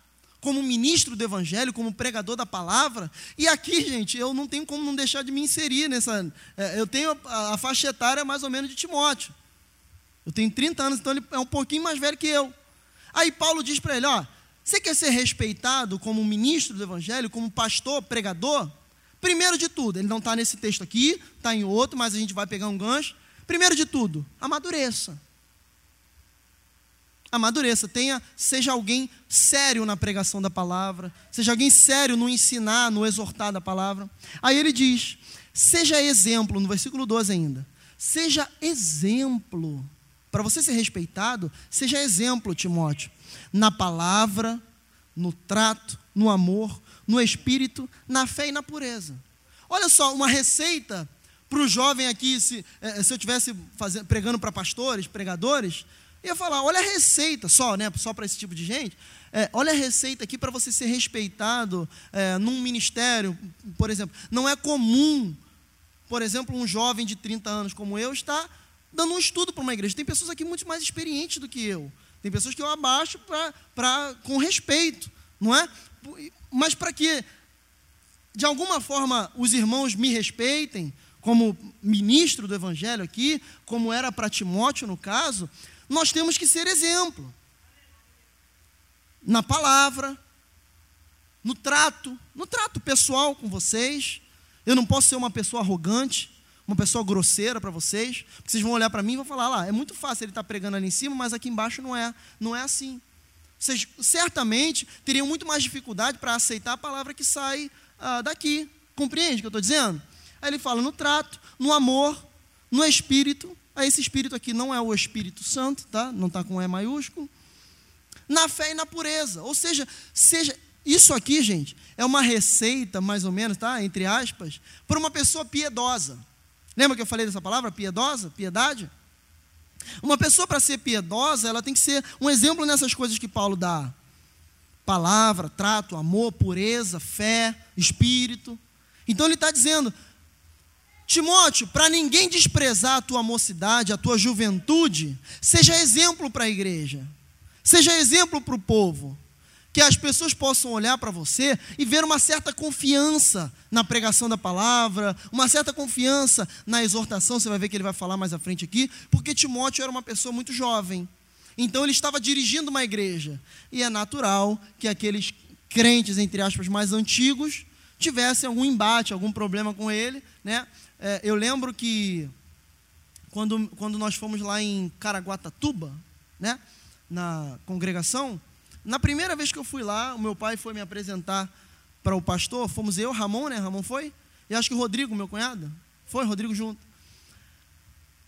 como ministro do evangelho, como pregador da palavra, e aqui, gente, eu não tenho como não deixar de me inserir nessa. É, eu tenho a, faixa etária mais ou menos de Timóteo. Eu tenho 30 anos, então ele é um pouquinho mais velho que eu. Aí Paulo diz para ele: ó, você quer ser respeitado como ministro do Evangelho, como pastor, pregador? Primeiro de tudo, ele não está nesse texto aqui, está em outro, mas a gente vai pegar um gancho. Primeiro de tudo, amadureça. Amadureça, tenha, seja alguém sério na pregação da palavra, seja alguém sério no ensinar, no exortar da palavra. Aí ele diz: seja exemplo, no versículo 12 ainda. Seja exemplo para você ser respeitado, seja exemplo, Timóteo, na palavra, no trato, no amor, no espírito, na fé e na pureza. Olha só, uma receita para o jovem aqui, se, eh, se eu estivesse pregando para pastores, pregadores, ia falar: olha a receita, só, né? Só para esse tipo de gente. É, olha a receita aqui para você ser respeitado é, num ministério, por exemplo. Não é comum, por exemplo, um jovem de 30 anos como eu estar dando um estudo para uma igreja. Tem pessoas aqui muito mais experientes do que eu. Tem pessoas que eu abaixo pra, pra, com respeito, não é? Mas para que, de alguma forma, os irmãos me respeitem, como ministro do Evangelho aqui, como era para Timóteo no caso, nós temos que ser exemplo. Na palavra, no trato, no trato pessoal com vocês. Eu não posso ser uma pessoa arrogante, uma pessoa grosseira para vocês, porque vocês vão olhar para mim e vão falar lá, é muito fácil ele estar tá pregando ali em cima, mas aqui embaixo não é, não é assim. Vocês certamente teriam muito mais dificuldade para aceitar a palavra que sai ah, daqui. Compreende o que eu estou dizendo? Aí ele fala no trato, no amor, no espírito. Aí esse espírito aqui não é o Espírito Santo, tá? Não está com E maiúsculo. Na fé e na pureza. Ou seja, seja isso aqui, gente, é uma receita, mais ou menos, tá? Entre aspas, para uma pessoa piedosa. Lembra que eu falei dessa palavra, piedosa, piedade? Uma pessoa para ser piedosa, ela tem que ser um exemplo nessas coisas que Paulo dá: palavra, trato, amor, pureza, fé, espírito. Então ele está dizendo, Timóteo, para ninguém desprezar a tua mocidade, a tua juventude, seja exemplo para a igreja, seja exemplo para o povo que as pessoas possam olhar para você e ver uma certa confiança na pregação da palavra, uma certa confiança na exortação, você vai ver que ele vai falar mais à frente aqui, porque Timóteo era uma pessoa muito jovem. Então ele estava dirigindo uma igreja, e é natural que aqueles crentes entre aspas mais antigos tivessem algum embate, algum problema com ele, né? É, eu lembro que quando, quando nós fomos lá em Caraguatatuba, né, na congregação, na primeira vez que eu fui lá, o meu pai foi me apresentar para o pastor, fomos eu, Ramon, né? Ramon foi? E acho que o Rodrigo, meu cunhado, foi, Rodrigo junto.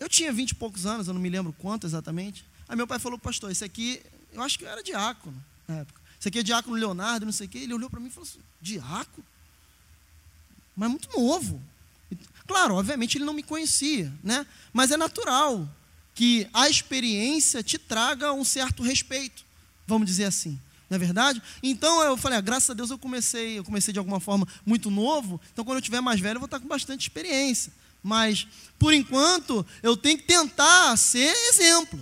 Eu tinha vinte e poucos anos, eu não me lembro quanto exatamente. Aí meu pai falou, pastor, esse aqui, eu acho que eu era diácono na época. Esse aqui é diácono Leonardo, não sei o quê. Ele olhou para mim e falou assim, diácono? Mas muito novo. Claro, obviamente ele não me conhecia, né? Mas é natural que a experiência te traga um certo respeito vamos dizer assim. Não é verdade? Então eu falei, ah, graças a Deus eu comecei, eu comecei de alguma forma muito novo, então quando eu tiver mais velho eu vou estar com bastante experiência. Mas, por enquanto, eu tenho que tentar ser exemplo.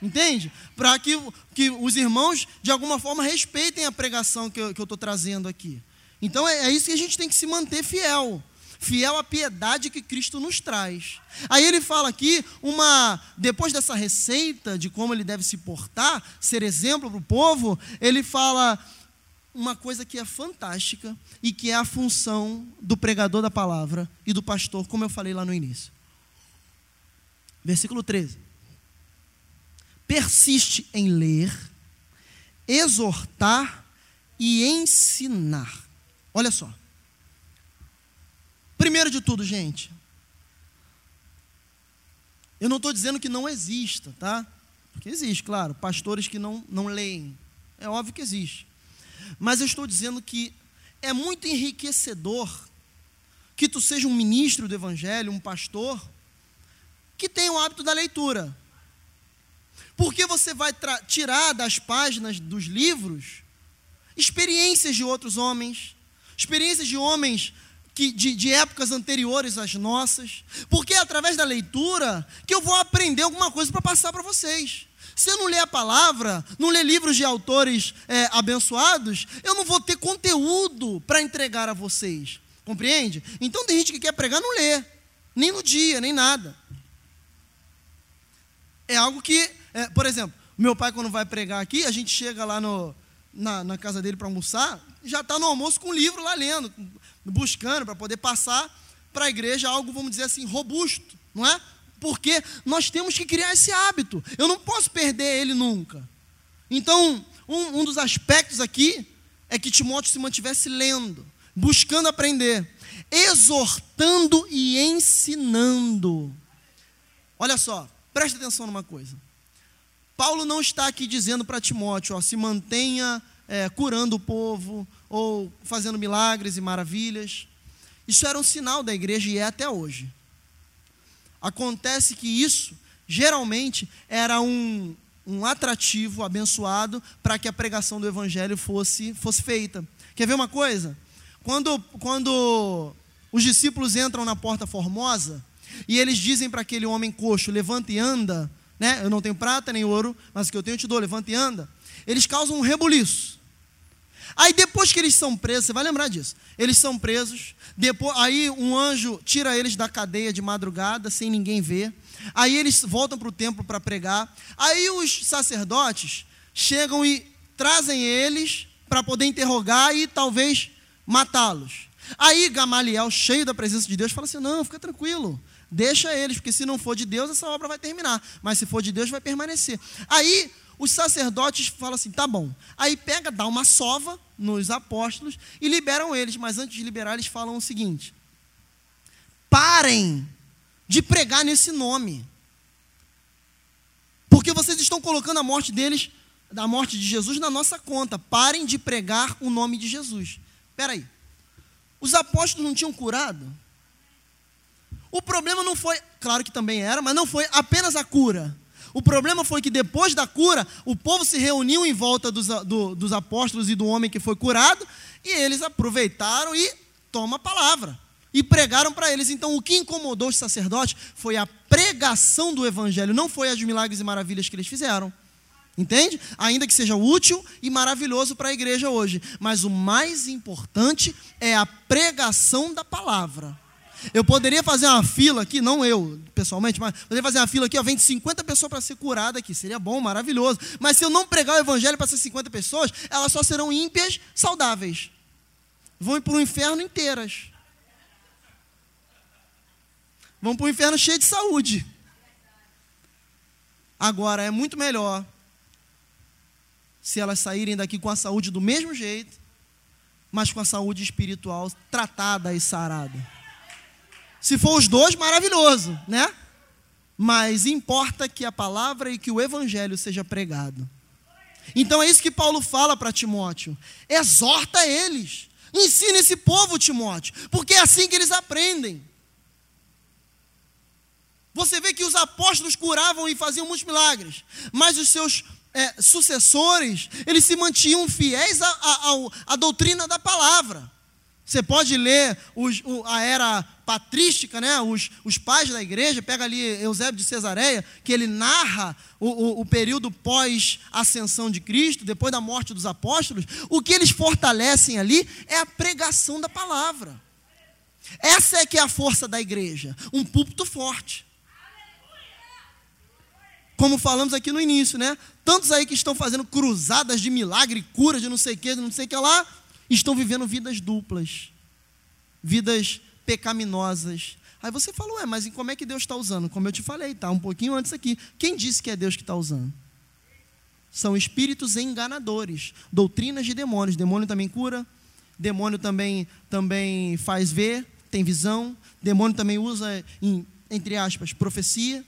Entende? Para que, que os irmãos, de alguma forma, respeitem a pregação que eu estou trazendo aqui. Então é, é isso que a gente tem que se manter fiel fiel à piedade que Cristo nos traz. Aí ele fala aqui uma depois dessa receita de como ele deve se portar, ser exemplo para o povo, ele fala uma coisa que é fantástica e que é a função do pregador da palavra e do pastor, como eu falei lá no início. Versículo 13. Persiste em ler, exortar e ensinar. Olha só. Primeiro de tudo, gente, eu não estou dizendo que não exista, tá? Porque existe, claro, pastores que não, não leem. É óbvio que existe. Mas eu estou dizendo que é muito enriquecedor que tu seja um ministro do Evangelho, um pastor, que tenha o hábito da leitura. Porque você vai tirar das páginas dos livros experiências de outros homens, experiências de homens que, de, de épocas anteriores às nossas, porque é através da leitura que eu vou aprender alguma coisa para passar para vocês. Se eu não ler a palavra, não ler livros de autores é, abençoados, eu não vou ter conteúdo para entregar a vocês. Compreende? Então tem gente que quer pregar, não lê, nem no dia, nem nada. É algo que, é, por exemplo, meu pai, quando vai pregar aqui, a gente chega lá no, na, na casa dele para almoçar, já está no almoço com um livro lá lendo, buscando para poder passar para a igreja algo, vamos dizer assim, robusto, não é? Porque nós temos que criar esse hábito. Eu não posso perder ele nunca. Então, um, um dos aspectos aqui é que Timóteo se mantivesse lendo, buscando aprender, exortando e ensinando. Olha só, preste atenção numa coisa. Paulo não está aqui dizendo para Timóteo, ó, se mantenha é, curando o povo, ou fazendo milagres e maravilhas. Isso era um sinal da igreja e é até hoje. Acontece que isso, geralmente, era um, um atrativo abençoado para que a pregação do evangelho fosse, fosse feita. Quer ver uma coisa? Quando, quando os discípulos entram na porta formosa e eles dizem para aquele homem coxo: levanta e anda, né? Eu não tenho prata nem ouro, mas o que eu tenho eu te dou, levanta e anda. Eles causam um rebuliço. Aí depois que eles são presos, você vai lembrar disso. Eles são presos, depois, aí um anjo tira eles da cadeia de madrugada, sem ninguém ver. Aí eles voltam para o templo para pregar. Aí os sacerdotes chegam e trazem eles para poder interrogar e talvez matá-los. Aí Gamaliel, cheio da presença de Deus, fala assim: não, fica tranquilo, deixa eles, porque se não for de Deus, essa obra vai terminar, mas se for de Deus, vai permanecer. Aí os sacerdotes falam assim: tá bom. Aí pega, dá uma sova nos apóstolos e liberam eles, mas antes de liberar, eles falam o seguinte: parem de pregar nesse nome. Porque vocês estão colocando a morte deles, a morte de Jesus, na nossa conta. Parem de pregar o nome de Jesus. Espera aí. Os apóstolos não tinham curado? O problema não foi, claro que também era, mas não foi apenas a cura. O problema foi que depois da cura, o povo se reuniu em volta dos, do, dos apóstolos e do homem que foi curado, e eles aproveitaram e toma a palavra e pregaram para eles. Então, o que incomodou os sacerdotes foi a pregação do evangelho, não foi as milagres e maravilhas que eles fizeram. Entende? Ainda que seja útil e maravilhoso para a igreja hoje, mas o mais importante é a pregação da palavra. Eu poderia fazer uma fila aqui, não eu pessoalmente, mas poderia fazer uma fila aqui, ó, vem 50 pessoas para ser curada aqui, seria bom, maravilhoso. Mas se eu não pregar o evangelho para essas 50 pessoas, elas só serão ímpias saudáveis. Vão para o inferno inteiras vão para o inferno cheio de saúde. Agora, é muito melhor se elas saírem daqui com a saúde do mesmo jeito, mas com a saúde espiritual tratada e sarada. Se for os dois, maravilhoso, né? Mas importa que a palavra e que o evangelho seja pregado. Então é isso que Paulo fala para Timóteo. Exorta eles. Ensina esse povo, Timóteo, porque é assim que eles aprendem. Você vê que os apóstolos curavam e faziam muitos milagres, mas os seus é, sucessores, eles se mantinham fiéis à, doutrina da palavra. Você pode ler os, o, a era patrística, né? Os, os, pais da igreja, pega ali Eusébio de Cesareia, que ele narra o, o, o período pós-ascensão de Cristo, depois da morte dos apóstolos. O que eles fortalecem ali é a pregação da palavra. Essa é que é a força da igreja, um púlpito forte como falamos aqui no início, né? Tantos aí que estão fazendo cruzadas de milagre, cura de não sei o que, de não sei o que lá, estão vivendo vidas duplas, vidas pecaminosas. Aí você falou, é, mas como é que Deus está usando? Como eu te falei, tá um pouquinho antes aqui. Quem disse que é Deus que está usando? São espíritos enganadores, doutrinas de demônios. Demônio também cura, demônio também, também faz ver, tem visão, demônio também usa, em, entre aspas, profecia.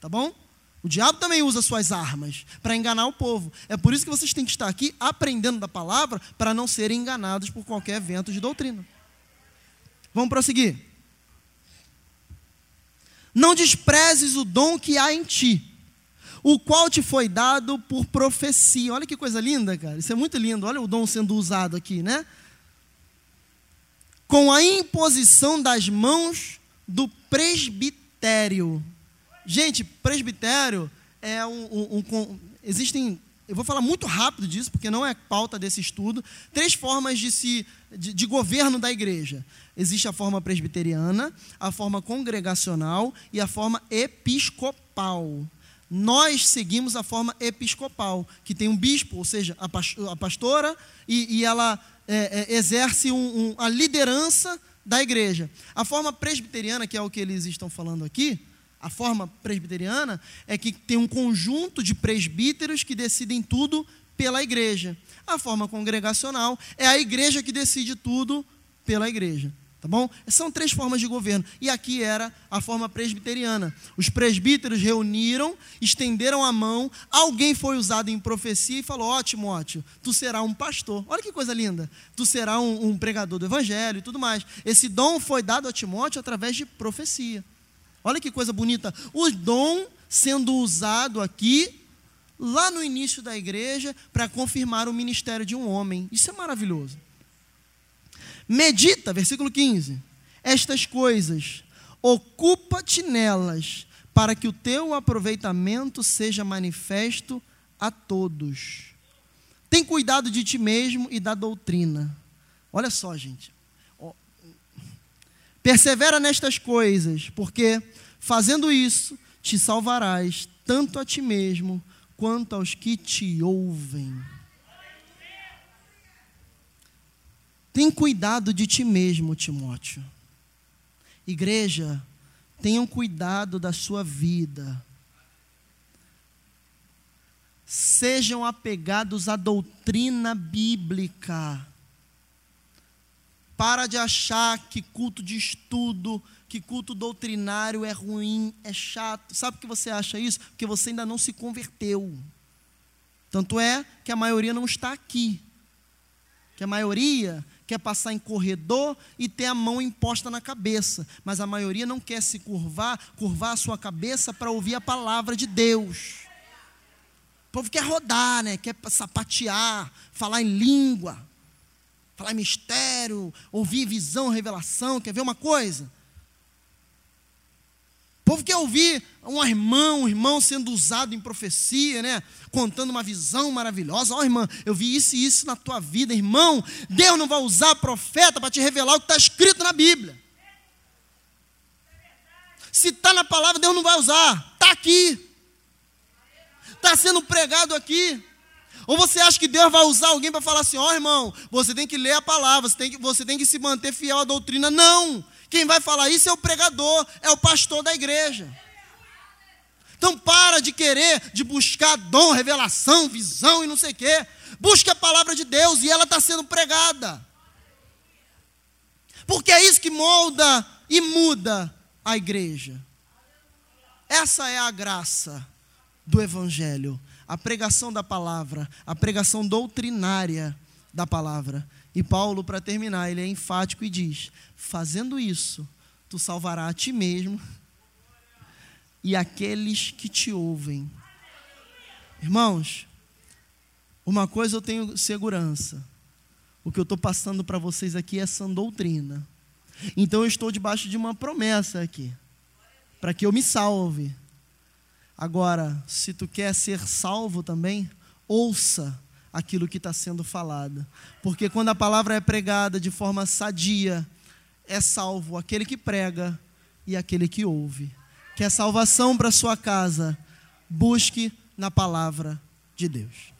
Tá bom? O diabo também usa suas armas para enganar o povo. É por isso que vocês têm que estar aqui aprendendo da palavra para não serem enganados por qualquer vento de doutrina. Vamos prosseguir. Não desprezes o dom que há em ti, o qual te foi dado por profecia. Olha que coisa linda, cara. Isso é muito lindo. Olha o dom sendo usado aqui, né? Com a imposição das mãos do presbitério. Gente, presbitério é um, um, um, Existem. Eu vou falar muito rápido disso, porque não é pauta desse estudo. Três formas de, se, de, de governo da igreja. Existe a forma presbiteriana, a forma congregacional e a forma episcopal. Nós seguimos a forma episcopal, que tem um bispo, ou seja, a pastora, e, e ela é, é, exerce um, um, a liderança da igreja. A forma presbiteriana, que é o que eles estão falando aqui, a forma presbiteriana é que tem um conjunto de presbíteros que decidem tudo pela igreja. A forma congregacional é a igreja que decide tudo pela igreja. Tá bom? São três formas de governo. E aqui era a forma presbiteriana. Os presbíteros reuniram, estenderam a mão, alguém foi usado em profecia e falou: Ó, oh, Timóteo, tu será um pastor. Olha que coisa linda. Tu será um, um pregador do evangelho e tudo mais. Esse dom foi dado a Timóteo através de profecia. Olha que coisa bonita. O dom sendo usado aqui lá no início da igreja para confirmar o ministério de um homem. Isso é maravilhoso. Medita, versículo 15, estas coisas, ocupa-te nelas, para que o teu aproveitamento seja manifesto a todos. Tem cuidado de ti mesmo e da doutrina. Olha só, gente. Persevera nestas coisas, porque fazendo isso te salvarás tanto a ti mesmo quanto aos que te ouvem. Tem cuidado de ti mesmo, Timóteo. Igreja, tenham cuidado da sua vida. Sejam apegados à doutrina bíblica. Para de achar que culto de estudo, que culto doutrinário é ruim, é chato. Sabe por que você acha isso? Porque você ainda não se converteu. Tanto é que a maioria não está aqui. Que a maioria quer passar em corredor e ter a mão imposta na cabeça, mas a maioria não quer se curvar, curvar a sua cabeça para ouvir a palavra de Deus. O povo quer rodar, né? Quer sapatear, falar em língua, falar em mistério, ouvir visão, revelação, quer ver uma coisa? povo quer ouvir um irmão, um irmão sendo usado em profecia, né? Contando uma visão maravilhosa. Ó, oh, irmã, eu vi isso e isso na tua vida, irmão. Deus não vai usar profeta para te revelar o que está escrito na Bíblia. Se está na palavra, Deus não vai usar. Está aqui. Está sendo pregado aqui. Ou você acha que Deus vai usar alguém para falar assim, ó oh, irmão, você tem que ler a palavra, você tem que, você tem que se manter fiel à doutrina. Não. Quem vai falar isso é o pregador, é o pastor da igreja. Então para de querer, de buscar dom, revelação, visão e não sei o quê. Busque a palavra de Deus e ela está sendo pregada. Porque é isso que molda e muda a igreja. Essa é a graça do Evangelho. A pregação da palavra, a pregação doutrinária da palavra. E Paulo, para terminar, ele é enfático e diz: fazendo isso, tu salvarás a ti mesmo e aqueles que te ouvem. Irmãos, uma coisa eu tenho segurança. O que eu estou passando para vocês aqui é essa doutrina. Então eu estou debaixo de uma promessa aqui, para que eu me salve. Agora, se tu quer ser salvo também, ouça aquilo que está sendo falado. Porque quando a palavra é pregada de forma sadia, é salvo aquele que prega e aquele que ouve. Que a salvação para sua casa busque na palavra de Deus.